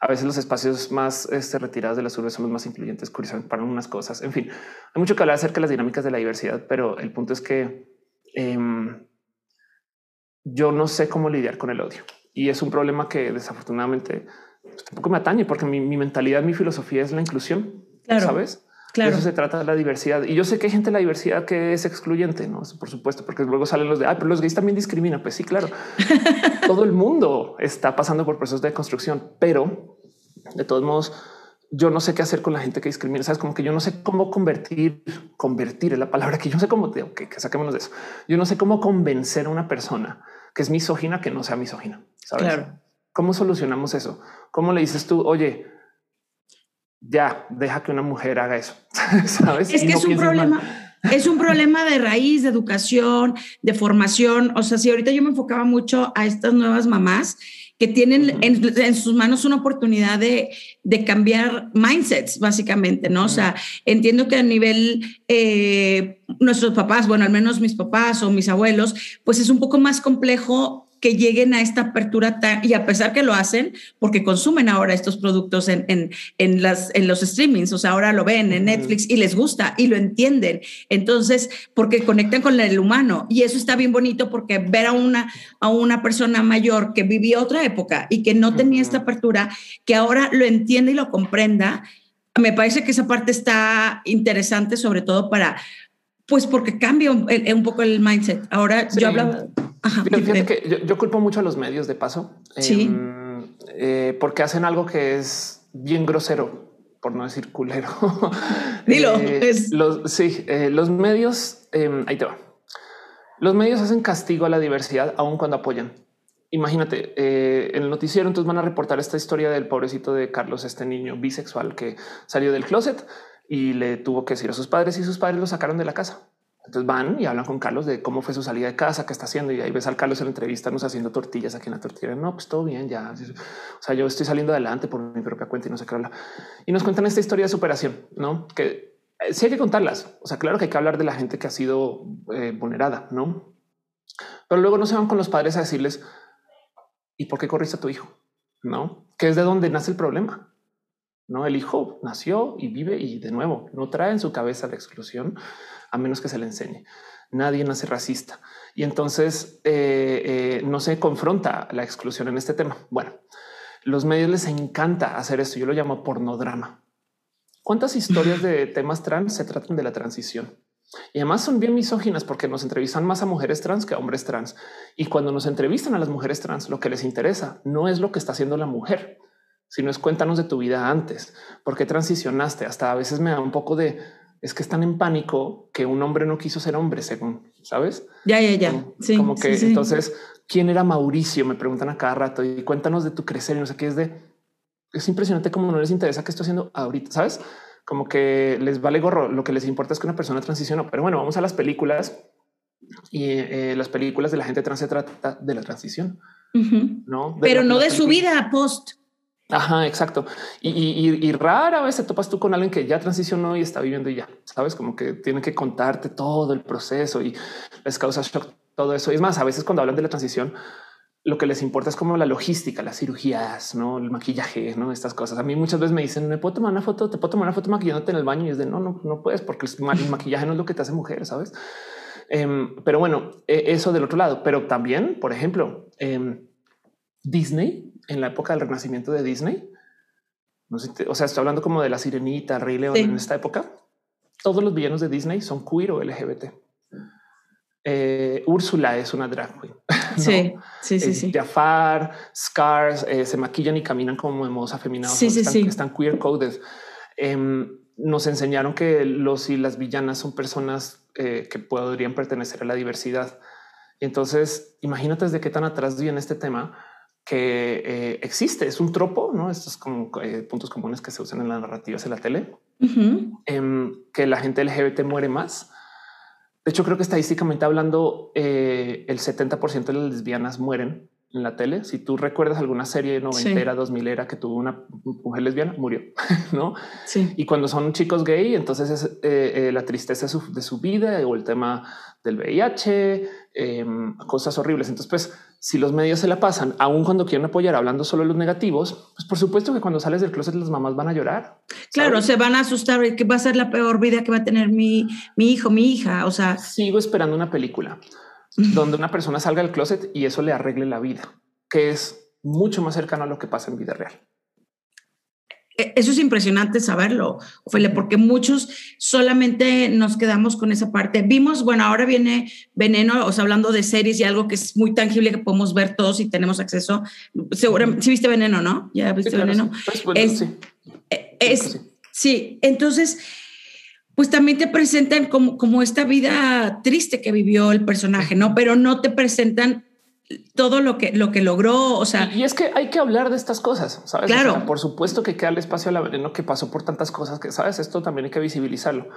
a veces los espacios más este, retirados de las urbes son los más influyentes, curiosamente para unas cosas. En fin, hay mucho que hablar acerca de las dinámicas de la diversidad, pero el punto es que em, yo no sé cómo lidiar con el odio. Y es un problema que desafortunadamente pues, tampoco me atañe porque mi, mentalidad, mi filosofía es la inclusión. Sabes? Claro. eso se trata de la diversidad. Y yo sé que hay gente de la diversidad que es excluyente, no? Por supuesto, porque luego salen los de, ah, pero los gays también discriminan. Pues sí, claro. Todo el mundo está pasando por procesos de construcción, pero de todos modos, yo no sé qué hacer con la gente que discrimina. Sabes, como que yo no sé cómo convertir, convertir es la palabra que yo no sé cómo, que, que saquémonos de eso. Yo no sé cómo convencer a una persona que es misógina que no sea misógina. Claro. ¿Cómo solucionamos eso? ¿Cómo le dices tú, oye, ya deja que una mujer haga eso? ¿Sabes? Es que es un problema. Es un problema de raíz, de educación, de formación. O sea, si ahorita yo me enfocaba mucho a estas nuevas mamás que tienen en, sus manos una oportunidad de, de, cambiar mindsets, básicamente, ¿no? O sea, entiendo que a nivel eh, nuestros papás, bueno, al menos mis papás o mis abuelos, pues es un poco más complejo que lleguen a esta apertura y a pesar que lo hacen, porque consumen ahora estos productos en, en, en, las, en los streamings, o sea, ahora lo ven en Netflix y les gusta y lo entienden. Entonces, porque conectan con el humano y eso está bien bonito porque ver a una, a una persona mayor que vivía otra época y que no tenía esta apertura, que ahora lo entiende y lo comprenda, me parece que esa parte está interesante, sobre todo para, pues porque cambia un, poco el mindset. Ahora yo hablaba fíjate que yo, culpo mucho a los medios de paso. Em, eh, porque hacen algo que es bien grosero, por no decir culero. Dilo. Eh, los, sí, eh, los medios, em, ahí te va. Los medios hacen castigo a la diversidad aun cuando apoyan. Imagínate, en el noticiero entonces van a reportar esta historia del pobrecito de Carlos, este niño bisexual que salió del closet y le tuvo que decir a sus padres y sus padres lo sacaron de la casa. Entonces van y hablan con Carlos de cómo fue su salida de casa, qué está haciendo. Y ahí ves al Carlos en la entrevista, nos haciendo tortillas aquí en la tortilla. No, pues todo bien, ya. O sea, yo estoy saliendo adelante por mi propia cuenta y no sé qué habla. Y nos cuentan esta historia de superación, no? Que eh, sí hay que contarlas. O sea, claro que hay que hablar de la gente que ha sido eh, vulnerada, no? Pero luego no se van con los padres a decirles y por qué corriste a tu hijo, no? Que es de donde nace el problema. No, el hijo nació y vive y de nuevo no trae en su cabeza la exclusión a menos que se le enseñe. Nadie nace racista y entonces eh, eh, no se confronta la exclusión en este tema. Bueno, los medios les encanta hacer esto. Yo lo llamo pornodrama. ¿Cuántas historias de temas trans se tratan de la transición? Y además son bien misóginas porque nos entrevistan más a mujeres trans que a hombres trans. Y cuando nos entrevistan a las mujeres trans, lo que les interesa no es lo que está haciendo la mujer, sino es cuéntanos de tu vida antes, por qué transicionaste. Hasta a veces me da un poco de es que están en pánico que un hombre no quiso ser hombre, según sabes. Ya, ya, ya. sí, como que entonces, ¿quién era Mauricio? Me preguntan a cada rato y cuéntanos de tu crecer y no sé qué es de. Es impresionante cómo no les interesa qué estoy haciendo ahorita, sabes? Como que les vale gorro. Lo que les importa es que una persona transicionó. Pero bueno, vamos a las películas y eh, las películas de la gente trans se trata de la transición, no, pero no de su vida post. Ajá, exacto. Y, rara vez te topas tú con alguien que ya transicionó y está viviendo y ya sabes, como que tiene que contarte todo el proceso y les causa shock, todo eso. Y es más, a veces cuando hablan de la transición, lo que les importa es como la logística, las cirugías, no el maquillaje, no estas cosas. A mí muchas veces me dicen, me puedo tomar una foto, te puedo tomar una foto maquillándote en el baño y es de no, no, no puedes porque el maquillaje no es lo que te hace mujer, sabes? Em, pero bueno, e, eso del otro lado, pero también, por ejemplo, em, Disney en la época del renacimiento de Disney. No sé, o sea, estoy hablando como de la sirenita, Rey León en esta época. Todos los villanos de Disney son queer o LGBT. Eh, Úrsula es una drag queen. Sí, sí, sí, sí. Jafar, Scars, eh, se maquillan y caminan como de modos afeminados. Sí, sí, están, sí. están queer coded. Em, nos enseñaron que los y las villanas son personas eh, que podrían pertenecer a la diversidad. Entonces, imagínate desde qué tan atrás viene este tema que eh, existe, es un tropo, ¿no? Estos como eh, puntos comunes que se usan en las narrativas en la tele, em, que la gente LGBT muere más. De hecho, creo que estadísticamente hablando, eh, el 70% de las lesbianas mueren en la tele. Si tú recuerdas alguna serie noventera, dos milera que tuvo una mujer lesbiana, murió, ¿no? Sí. Y cuando son chicos gay, entonces es la tristeza de su, de su, vida o el tema del VIH, em, cosas horribles. Entonces, pues si los medios se la pasan, aun cuando quieren apoyar hablando solo de los negativos, pues por supuesto que cuando sales del closet las mamás van a llorar. Claro, se van a asustar que va a ser la peor vida que va a tener mi, mi hijo, mi hija. O sea, sigo esperando una película donde una persona salga del closet y eso le arregle la vida, que es mucho más cercano a lo que pasa en vida real. E, eso es impresionante saberlo, Ophelia, porque muchos solamente nos quedamos con esa parte. Vimos, bueno, ahora viene Veneno, o sea, hablando de series y algo que es muy tangible que podemos ver todos y tenemos acceso. Seguramente, sí viste Veneno, ¿no? Ya viste Veneno. Pues, sí. E, es, sí. entonces, pues también te presentan como, como esta vida triste que vivió el personaje, ¿no? Pero no te presentan todo lo que, lo que logró. O sea, y, es que hay que hablar de estas cosas. ¿sabes? Claro. por supuesto que queda el espacio a la veneno que pasó por tantas cosas que sabes. Esto también hay que visibilizarlo.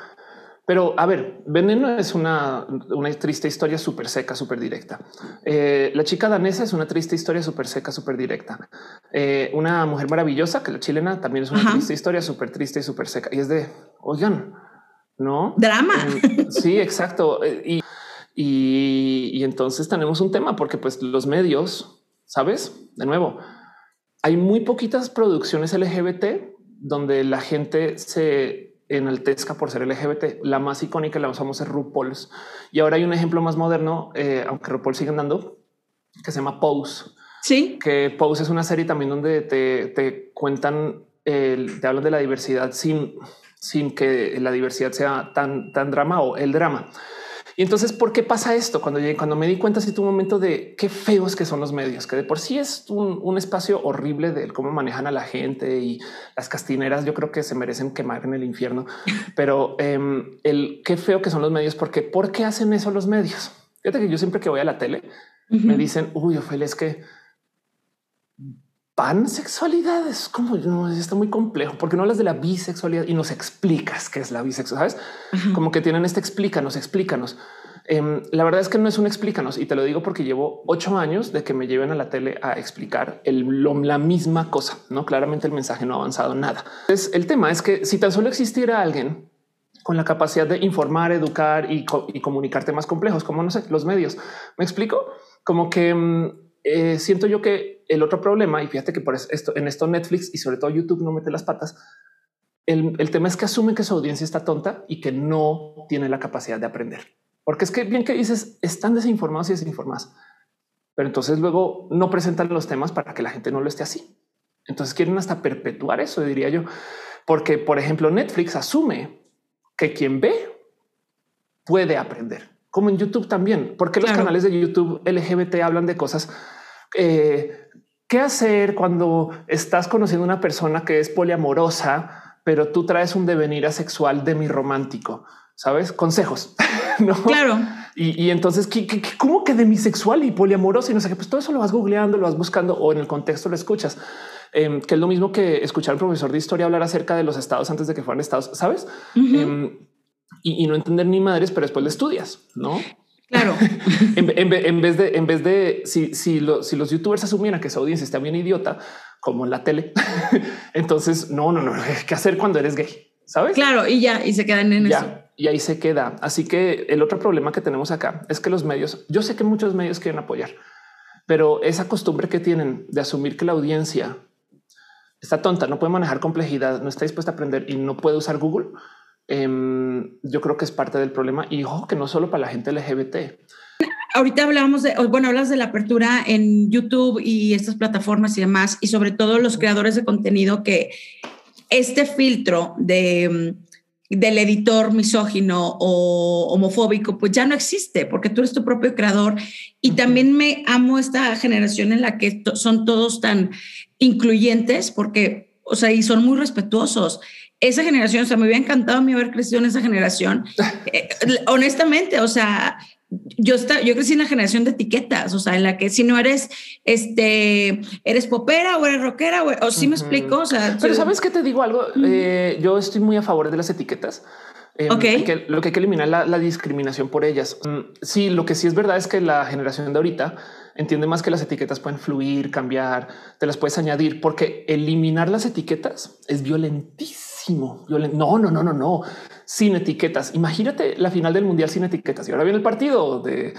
Pero a ver, Veneno es una, una triste historia súper seca, súper directa. Eh, la chica danesa es una triste historia súper seca, súper directa. Eh, una mujer maravillosa, que la chilena también es una triste historia súper triste y súper seca. Y es de, oigan, ¿no? Drama. Em, sí, exacto. Eh, y, y, y entonces tenemos un tema porque pues los medios, ¿sabes? De nuevo, hay muy poquitas producciones LGBT donde la gente se enaltezca por ser LGBT. La más icónica la usamos es RuPaul's. Y ahora hay un ejemplo más moderno, eh, aunque RuPaul sigue andando, que se llama Pose. Sí. Que Pose es una serie también donde te, te cuentan, te hablan de la diversidad sin, sin que la diversidad sea tan, tan drama o el drama. Y entonces, ¿por qué pasa esto? Cuando llegué, cuando me di cuenta, si tu momento de qué feos que son los medios, que de por sí es un, espacio horrible de cómo manejan a la gente y las castineras. Yo creo que se merecen quemar en el infierno, pero em, el qué feo que son los medios, porque ¿por qué hacen eso los medios? Fíjate que yo siempre que voy a la tele me dicen, uy, Ophelia, es que pansexualidad es como no está muy complejo porque no hablas de la bisexualidad y nos explicas qué es la bisexualidad. Sabes como que tienen este explícanos, explícanos. Em, la verdad es que no es un explícanos y te lo digo porque llevo ocho años de que me lleven a la tele a explicar el, la misma cosa. No, claramente el mensaje no ha avanzado nada. Entonces, el tema es que si tan solo existiera alguien con la capacidad de informar, educar y, y comunicar temas complejos, como no sé, los medios, me explico como que em, eh, siento yo que el otro problema, y fíjate que por esto en esto Netflix y sobre todo YouTube no mete las patas. El, el tema es que asumen que su audiencia está tonta y que no tiene la capacidad de aprender. Porque es que bien que dices están desinformados y desinformados, pero entonces luego no presentan los temas para que la gente no lo esté así. Entonces quieren hasta perpetuar eso, diría yo, porque por ejemplo Netflix asume que quien ve puede aprender como en YouTube también. porque los canales de YouTube LGBT hablan de cosas? Eh, ¿Qué hacer cuando estás conociendo una persona que es poliamorosa, pero tú traes un devenir asexual de mi romántico? Sabes? Consejos. ¿no? Claro. Y, entonces, cómo que demisexual y poliamoroso? Y no sé qué, pues todo eso lo vas googleando, lo vas buscando o en el contexto lo escuchas. Em, que es lo mismo que escuchar al profesor de historia hablar acerca de los estados antes de que fueran estados, sabes? Y, no entender ni madres, pero después le estudias, ¿no? Claro. en, vez de, en vez de si, si, si los youtubers asumieran que su audiencia está bien idiota, como en la tele, entonces no, no, no, ¿qué hacer cuando eres gay? ¿Sabes? Claro, y ya, y se quedan en eso. Y ahí se queda. Así que el otro problema que tenemos acá es que los medios, yo sé que muchos medios quieren apoyar, pero esa costumbre que tienen de asumir que la audiencia está tonta, no puede manejar complejidad, no está dispuesta a aprender y no puede usar Google, Em, yo creo que es parte del problema y ojo que no solo para la gente LGBT. Ahorita hablábamos de, bueno, hablas de la apertura en YouTube y estas plataformas y demás, y sobre todo los creadores de contenido que este filtro de del editor misógino o homofóbico, pues ya no existe porque tú eres tu propio creador. Y también me amo esta generación en la que son todos tan incluyentes porque, o sea, y son muy respetuosos esa generación, o sea, me hubiera encantado a mí haber crecido en esa generación. Eh, honestamente, o sea, yo, está, yo crecí en la generación de etiquetas, o sea, en la que si no eres, este, eres popera o eres rockera, o, o sí me explico, o sea. Pero sabes que te digo algo, eh, yo estoy muy a favor de las etiquetas. Eh, que lo que hay que eliminar la, la discriminación por ellas. Mm, sí, lo que sí es verdad es que la generación de ahorita entiende más que las etiquetas pueden fluir, cambiar, te las puedes añadir, porque eliminar las etiquetas es violentísimo no, no, no, no, no. Sin etiquetas. Imagínate la final del mundial sin etiquetas. Y ahora viene el partido de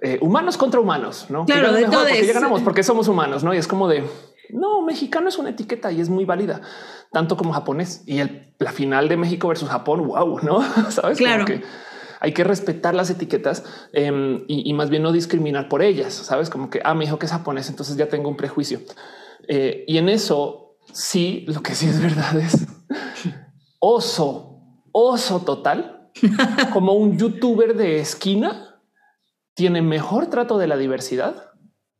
eh, humanos contra humanos. No, claro, de porque ya ganamos porque somos humanos. No, y es como de no, mexicano es una etiqueta y es muy válida, tanto como japonés. Y el, la final de México versus Japón, wow, no sabes? Claro. que hay que respetar las etiquetas em, y, más bien no discriminar por ellas. Sabes como que ah, me dijo que es japonés, entonces ya tengo un prejuicio. Eh, y en eso sí, lo que sí es verdad es oso, oso total, como un youtuber de esquina tiene mejor trato de la diversidad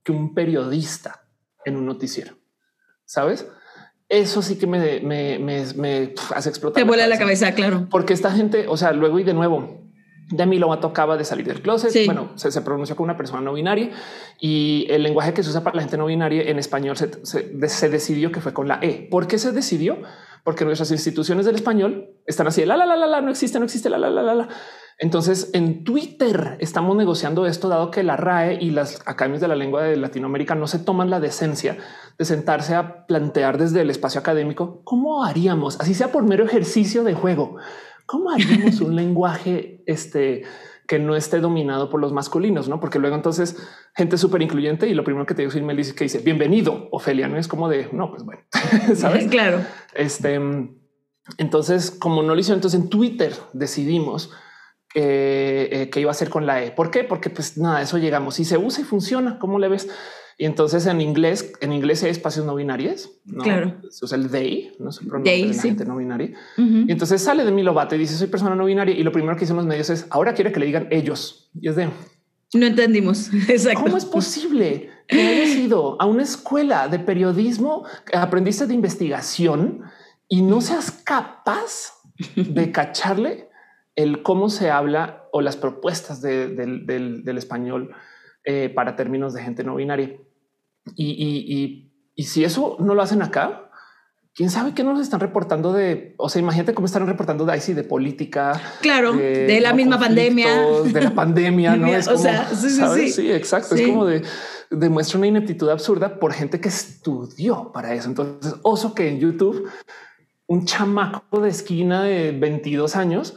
que un periodista en un noticiero. ¿Sabes? Eso sí que me, me, hace explotar. Te vuela la cabeza, claro. Porque esta gente, o sea, luego y de nuevo, Demi Lovato acaba de salir del closet. Bueno, se, se, pronunció como una persona no binaria y el lenguaje que se usa para la gente no binaria en español se, se, decidió que fue con la E. ¿Por qué se decidió? porque nuestras instituciones del español Están así, la, la, la, la, la, no existe, no existe, la, la, la, la, la. Entonces en Twitter estamos negociando esto, dado que la RAE y las academias de la lengua de Latinoamérica no se toman la decencia de sentarse a plantear desde el espacio académico cómo haríamos, así sea por mero ejercicio de juego, cómo haríamos un lenguaje este que no esté dominado por los masculinos, no? Porque luego entonces gente súper incluyente y lo primero que te digo es dice que dice bienvenido Ofelia, no es como de no, pues bueno, sabes? Claro. Este entonces, como no lo hicieron, entonces en Twitter decidimos eh, eh, que iba a hacer con la E. ¿Por qué? Porque pues nada, eso llegamos y se usa y funciona. ¿Cómo le ves? Y entonces en inglés, en inglés hay espacios no binarios. Claro. Se usa el they, no se pronuncia de no binaria. Y entonces sale de mi lobato y dice soy persona no binaria. Y lo primero que dicen los medios es ahora quiere que le digan ellos. Y es de no entendimos. Exacto. ¿Cómo es posible que hayas ido a una escuela de periodismo, aprendiste de investigación y no seas capaz de cacharle el cómo se habla o las propuestas del, español eh, para términos de gente no binaria. Y, si eso no lo hacen acá, quién sabe qué nos están reportando de, o sea, imagínate cómo están reportando de sí, de política. Claro, de, la misma pandemia. De la pandemia, ¿no? Es o sea, sí, sí, sí, exacto. Es como de demuestra una ineptitud absurda por gente que estudió para eso. Entonces, oso que en YouTube un chamaco de esquina de 22 años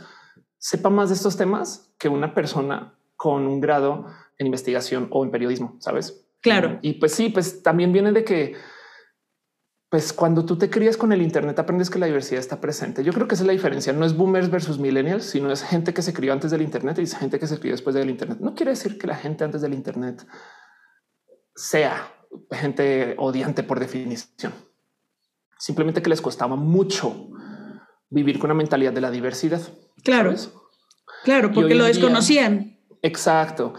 sepa más de estos temas que una persona con un grado en investigación o en periodismo, ¿sabes? Claro. Y pues sí, pues también viene de que pues cuando tú te crías con el Internet aprendes que la diversidad está presente. Yo creo que esa es la diferencia. No es boomers versus millennials, sino es gente que se crió antes del Internet y es gente que se crió después del Internet. No quiere decir que la gente antes del Internet sea gente odiante por definición. Simplemente que les costaba mucho vivir con una mentalidad de la diversidad. Claro. Claro, porque lo desconocían. exacto.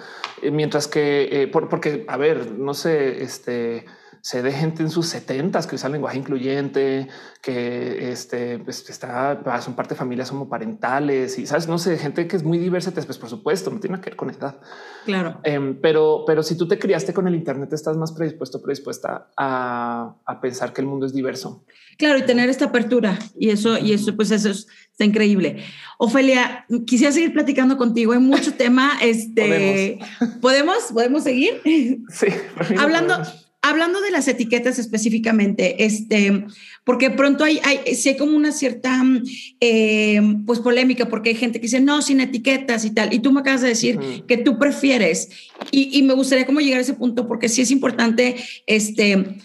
Mientras que, eh, porque, a ver, no sé, este, se de gente en sus setentas que usa lenguaje incluyente, que este, pues, está, son parte de familias homoparentales y sabes, no sé, gente que es muy diversa, pues por supuesto, no tiene que ver con edad. Claro. Em, pero, pero si tú te criaste con el Internet, estás más predispuesto, predispuesta a, a, pensar que el mundo es diverso. Claro, y tener esta apertura y eso, y eso, pues eso está increíble. Ofelia, quisiera seguir platicando contigo. Hay mucho tema. Este, ¿Podemos? ¿Podemos, ¿Podemos seguir? Sí. Hablando, hablando de las etiquetas específicamente, este, porque pronto hay, hay, sí hay como una cierta eh, pues polémica, porque hay gente que dice no, sin etiquetas y tal. Y tú me acabas de decir que tú prefieres, y, y, me gustaría como llegar a ese punto, porque sí es importante, este,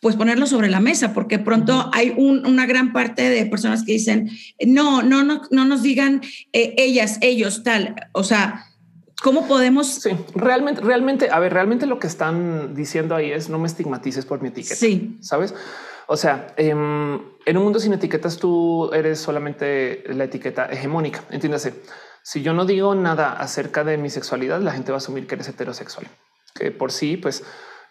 pues ponerlo sobre la mesa, porque pronto hay una gran parte de personas que dicen no, no, no, no nos digan eh, ellas, ellos, tal. O sea, ¿Cómo podemos? Sí, realmente, realmente, a ver, realmente lo que están diciendo ahí es no me estigmatices por mi etiqueta. Sí. Sabes? O sea, em, en un mundo sin etiquetas, tú eres solamente la etiqueta hegemónica. Entiéndase. Si yo no digo nada acerca de mi sexualidad, la gente va a asumir que eres heterosexual, que por sí, pues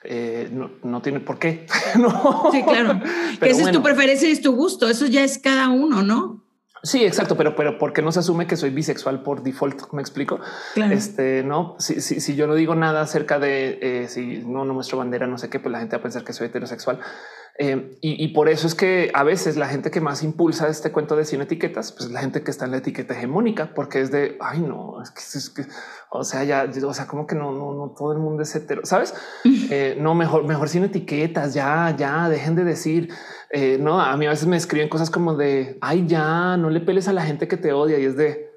eh, no, tiene por qué. no. Sí, claro. que esa es tu preferencia y es tu gusto. Eso ya es cada uno, ¿no? Sí, exacto, pero, pero porque no se asume que soy bisexual por default. Me explico. Este no, si, si, si, yo no digo nada acerca de eh, si no, no muestro bandera, no sé qué, pues la gente va a pensar que soy heterosexual. Eh, y, por eso es que a veces la gente que más impulsa este cuento de sin etiquetas, pues la gente que está en la etiqueta hegemónica, porque es de ay, no, es que, es que o sea, ya, o sea, como que no, no, no todo el mundo es hetero, sabes? Eh, no, mejor, mejor sin etiquetas, ya, ya dejen de decir eh, no, a mí a veces me escriben cosas como de ay, ya no le peles a la gente que te odia y es de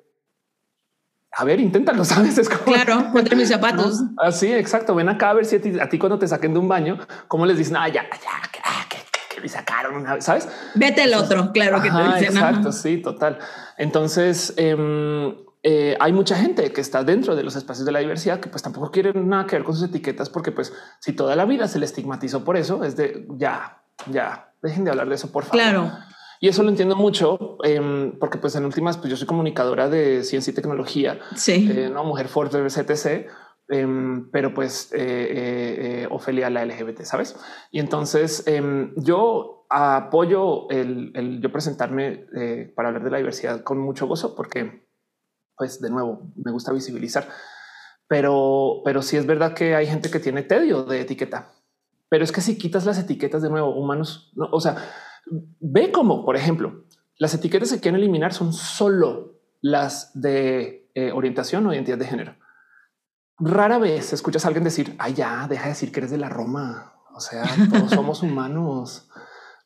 a ver, inténtalo, sabes? Es como claro, ponte mis zapatos. Así, exacto. Ven acá a ver si a ti, cuando te saquen de un baño, cómo les dicen, ah, ya, ya, que, ah, me sacaron una vez, sabes? Vete el otro, claro que te dicen. Exacto, sí, total. Entonces, em, eh, hay mucha gente que está dentro de los espacios de la diversidad que pues tampoco quieren nada que ver con sus etiquetas porque pues si toda la vida se le estigmatizó por eso es de ya, ya, dejen de hablar de eso por favor. Claro. Y eso lo entiendo mucho em, porque pues en últimas pues yo soy comunicadora de ciencia y tecnología, sí. Eh, no mujer fuerte CTC, em, pero pues eh, Ofelia la LGBT, sabes? Y entonces em, yo apoyo el, el yo presentarme para hablar de la diversidad con mucho gozo porque pues de nuevo, me gusta visibilizar. Pero, pero sí es verdad que hay gente que tiene tedio de etiqueta. Pero es que si quitas las etiquetas de nuevo, humanos, no, o sea, ve como, por ejemplo, las etiquetas que quieren eliminar son solo las de eh, orientación o identidad de género. Rara vez escuchas a alguien decir, ay, ya, deja de decir que eres de la Roma. O sea, todos somos humanos,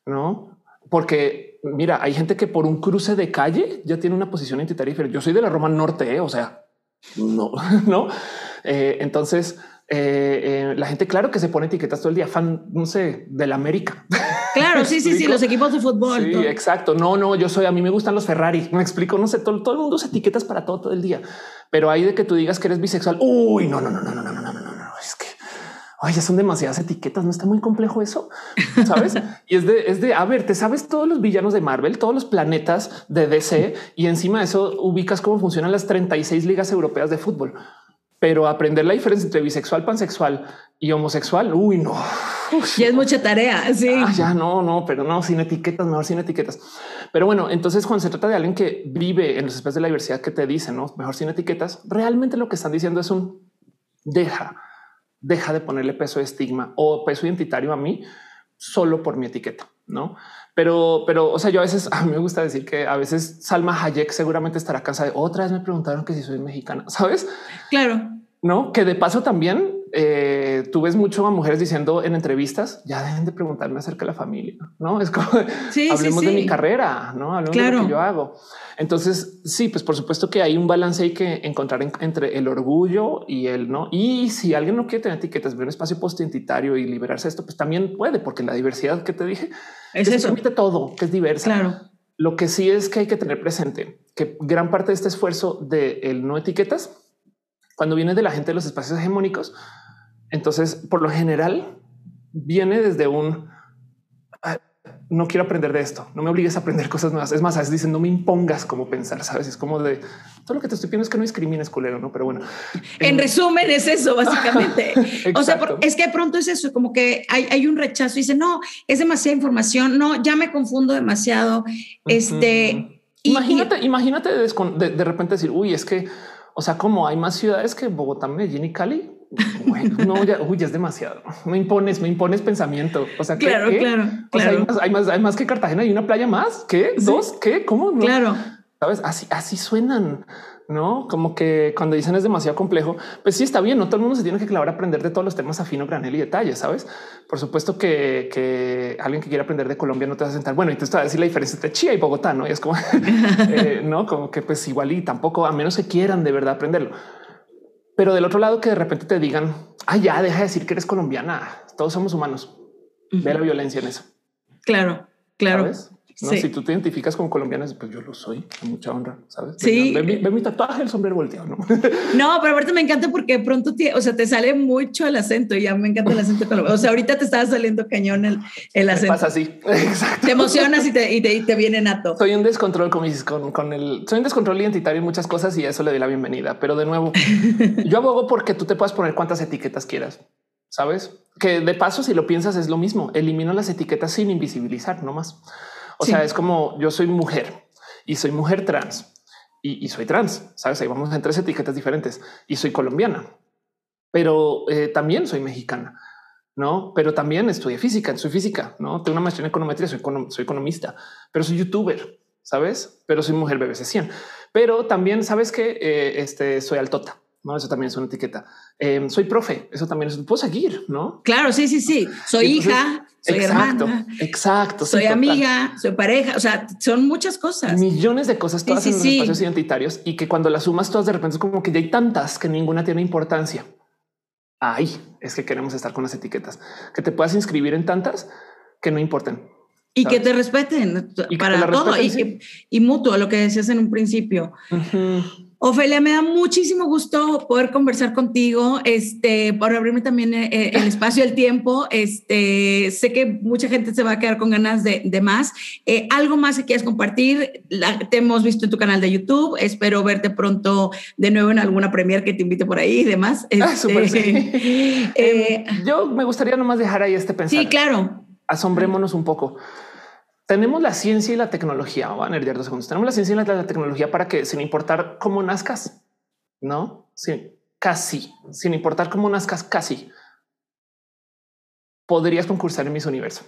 ¿no? Porque mira, hay gente que por un cruce de calle ya tiene una posición identitaria diferente. Yo soy de la Roma Norte, ¿eh? o sea, no, no. Eh, entonces, eh, la gente, claro que se pone etiquetas todo el día, fan, no sé, de la América. Claro, sí, sí, sí, los equipos de fútbol. Sí, exacto. No, no, yo soy, a mí me gustan los Ferrari. Me explico, no sé, todo, todo el mundo se etiquetas para todo, todo el día, pero hay de que tú digas que eres bisexual. Uy, no, no, no, no, no, no, no, no, no, no, es que ay, ya son demasiadas etiquetas. No está muy complejo eso, sabes? y es de, es de, a ver, te sabes todos los villanos de Marvel, todos los planetas de DC y encima de eso ubicas cómo funcionan las 36 ligas europeas de fútbol. Pero aprender la diferencia entre bisexual, pansexual y homosexual, uy, no. Ya es mucha tarea. Sí, ah, ya no, no, pero no sin etiquetas, mejor sin etiquetas. Pero bueno, entonces cuando se trata de alguien que vive en los espacios de la diversidad que te dicen, no mejor sin etiquetas, realmente lo que están diciendo es un deja deja de ponerle peso de estigma o peso identitario a mí solo por mi etiqueta, ¿no? Pero, pero, o sea, yo a veces, a mí me gusta decir que a veces Salma Hayek seguramente estará cansada de otra vez me preguntaron que si soy mexicana, ¿sabes? Claro. No, que de paso también eh, tú ves mucho a mujeres diciendo en entrevistas, ya dejen de preguntarme acerca de la familia, ¿no? Es como, hablemos de mi carrera, ¿no? Hablemos de lo que yo hago. Entonces, sí, pues por supuesto que hay un balance hay que encontrar entre el orgullo y el no. Y si alguien no quiere tener etiquetas, ver un espacio post-identitario y liberarse de esto, pues también puede, porque la diversidad que te dije es que eso. permite todo, que es diversa. Claro. Lo que sí es que hay que tener presente que gran parte de este esfuerzo de el no etiquetas, cuando viene de la gente de los espacios hegemónicos, entonces por lo general viene desde un no quiero aprender de esto, no me obligues a aprender cosas nuevas. Es más, a veces dicen no me impongas cómo pensar, sabes? Es como de todo lo que te estoy pidiendo es que no discrimines, culero, no? Pero bueno, en, resumen, es eso básicamente. o sea, es que de pronto es eso, como que hay, un rechazo y dice no, es demasiada información, no, ya me confundo demasiado. Este imagínate, imagínate de, de repente decir, uy, es que, o sea, como hay más ciudades que Bogotá, Medellín y Cali, bueno, no, ya, uy, es demasiado. Me impones, me impones pensamiento. O sea, claro, claro, hay, más, hay, más, que Cartagena. Hay una playa más. ¿Qué? ¿Dos? ¿Qué? ¿Cómo? Claro. Sabes, así, así suenan, no como que cuando dicen es demasiado complejo, pues sí está bien. No todo el mundo se tiene que clavar a aprender de todos los temas a fino granel y detalle. Sabes? Por supuesto que, que alguien que quiera aprender de Colombia no te va a sentar. Bueno, y te va a decir la diferencia entre Chía y Bogotá, no? Y es como eh, no, como que pues igual y tampoco a menos que quieran de verdad aprenderlo. Pero del otro lado que de repente te digan, ah, ya deja de decir que eres colombiana. Todos somos humanos. Ve la violencia en eso. Claro, claro. Si tú te identificas como colombiana, pues yo lo soy, con mucha honra, ¿sabes? Sí. Ve, mi, tatuaje, el sombrero volteado, ¿no? no, pero aparte me encanta porque pronto, te, o sea, te sale mucho el acento y ya me encanta el acento colombiano. O sea, ahorita te estaba saliendo cañón el, el acento. pasa así, exacto. Te emocionas y te, y te, y te viene nato. Soy un descontrol con, con, con el... Soy un descontrol identitario en muchas cosas y eso le doy la bienvenida. Pero de nuevo, yo abogo porque tú te puedas poner cuantas etiquetas quieras. ¿Sabes? Que de paso, si lo piensas, es lo mismo. Elimino las etiquetas sin invisibilizar, no más. O sea, es como yo soy mujer y soy mujer trans y, soy trans. Sabes, ahí vamos en tres etiquetas diferentes y soy colombiana, pero eh, también soy mexicana, no? Pero también estudié física, soy física, no tengo una maestría en econometría, soy, soy economista, pero soy youtuber, sabes? Pero soy mujer BBC 100, pero también sabes que eh, este soy altota. No, eso también es una etiqueta. Em, soy profe, eso también es, puedo seguir, ¿no? Claro, sí, sí, sí. Soy hija, soy exacto, hermana. Exacto. Soy amiga, soy pareja. O sea, son muchas cosas. Millones de cosas, todas en los espacios identitarios y que cuando las sumas todas de repente es como que ya hay tantas que ninguna tiene importancia. Ahí es que queremos estar con las etiquetas, que te puedas inscribir en tantas que no importen. Y que te respeten para todo y, y, mutuo, lo que decías en un principio. Ofelia, me da muchísimo gusto poder conversar contigo, este, por abrirme también eh, eh, el espacio, el tiempo. Este, sé que mucha gente se va a quedar con ganas de, más. Eh, algo más que quieras compartir, te hemos visto en tu canal de YouTube. Espero verte pronto de nuevo en alguna premier que te invite por ahí y demás. Ah, este, em, yo me gustaría nomás dejar ahí este pensamiento. Sí, claro. Asombrémonos un poco tenemos la ciencia y la tecnología. Van a dos segundos. Tenemos la ciencia y la, tecnología para que, sin importar cómo nazcas, no, sí, casi, sin importar cómo nazcas, casi podrías concursar en mis universo.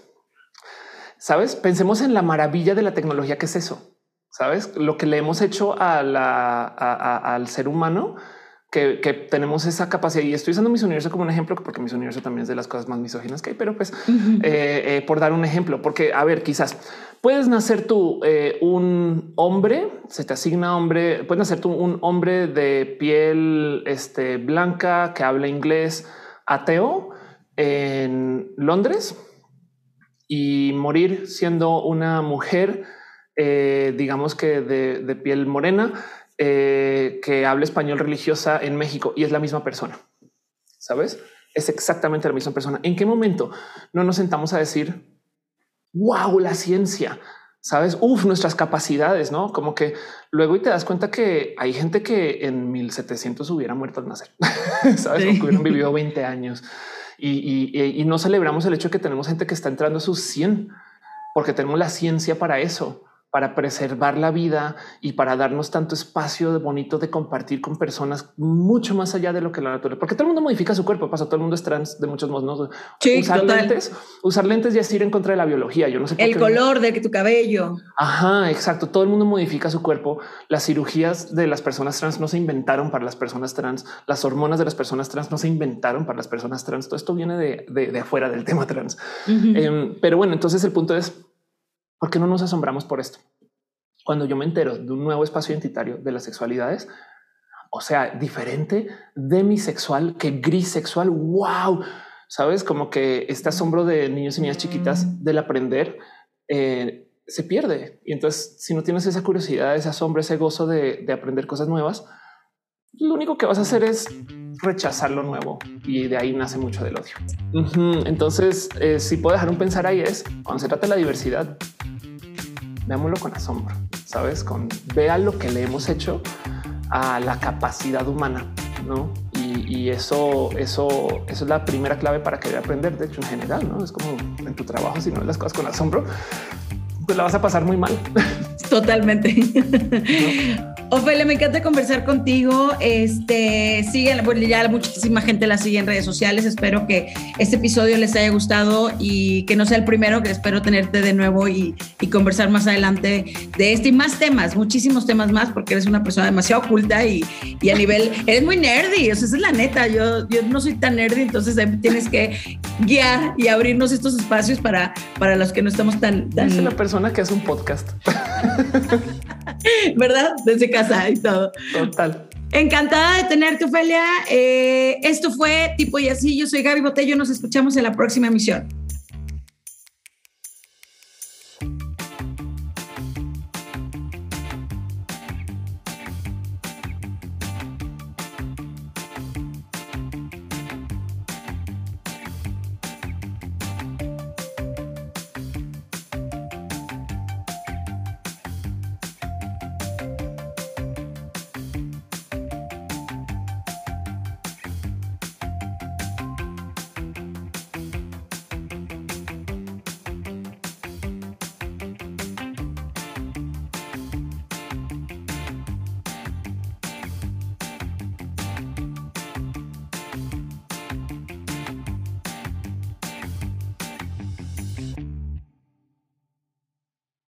sabes, pensemos en la maravilla de la tecnología que es eso. Sabes lo que le hemos hecho al ser humano que, tenemos esa capacidad. Y estoy usando mis universo como un ejemplo porque mis universo también es de las cosas más misóginas que hay, pero pues eh, eh, por dar un ejemplo, porque a ver, quizás puedes nacer tú eh, un hombre, se te asigna hombre, puedes nacer tú un hombre de piel este, blanca que habla inglés ateo en Londres y morir siendo una mujer, digamos que de, de piel morena eh, que habla español religiosa en México y es la misma persona. Sabes? Es exactamente la misma persona. ¿En qué momento no nos sentamos a decir, wow, la ciencia? Sabes, uf, nuestras capacidades, no como que luego y te das cuenta que hay gente que en 1700 hubiera muerto al nacer, sabes, que hubieran vivido 20 años y, y, no celebramos el hecho de que tenemos gente que está entrando a sus 100 porque tenemos la ciencia para eso para preservar la vida y para darnos tanto espacio bonito de compartir con personas mucho más allá de lo que la naturaleza, porque todo el mundo modifica su cuerpo, pasa, todo el mundo es trans de muchos modos. usar lentes, usar lentes y es ir en contra de la biología. Yo no sé el color de tu cabello. Ajá, exacto. Todo el mundo modifica su cuerpo. Las cirugías de las personas trans no se inventaron para las personas trans. Las hormonas de las personas trans no se inventaron para las personas trans. Todo esto viene de, afuera del tema trans. Em, pero bueno, entonces el punto es ¿Por qué no nos asombramos por esto? Cuando yo me entero de un nuevo espacio identitario de las sexualidades, o sea, diferente demisexual que grisexual, wow, sabes, como que este asombro de niños y niñas chiquitas del aprender eh, se pierde. Y entonces, si no tienes esa curiosidad, ese asombro, ese gozo de, aprender cosas nuevas, lo único que vas a hacer es rechazar lo nuevo y de ahí nace mucho del odio. Entonces, eh, si puedo dejar un pensar ahí es cuando se trata de la diversidad, veámoslo con asombro, sabes, con vea lo que le hemos hecho a la capacidad humana, no? Y, eso, eso, eso es la primera clave para querer aprender. De hecho, en general, no es como en tu trabajo, si no ves las cosas con asombro, pues la vas a pasar muy mal. Totalmente. Ofelia, me encanta conversar contigo. Este, siguen, bueno, ya muchísima gente la sigue en redes sociales. Espero que este episodio les haya gustado y que no sea el primero, que espero tenerte de nuevo y, conversar más adelante de este y más temas, muchísimos temas más, porque eres una persona demasiado oculta y, a nivel, eres muy nerdy, o sea, esa es la neta. Yo, yo no soy tan nerdy, entonces tienes que guiar y abrirnos estos espacios para, para los que no estamos tan... tan... Es la persona que hace un podcast. ¿Verdad? Desde casa y todo. Total. Encantada de tenerte, Ofelia. Eh, esto fue Tipo y Así. Yo soy Gaby Botello. Nos escuchamos en la próxima emisión.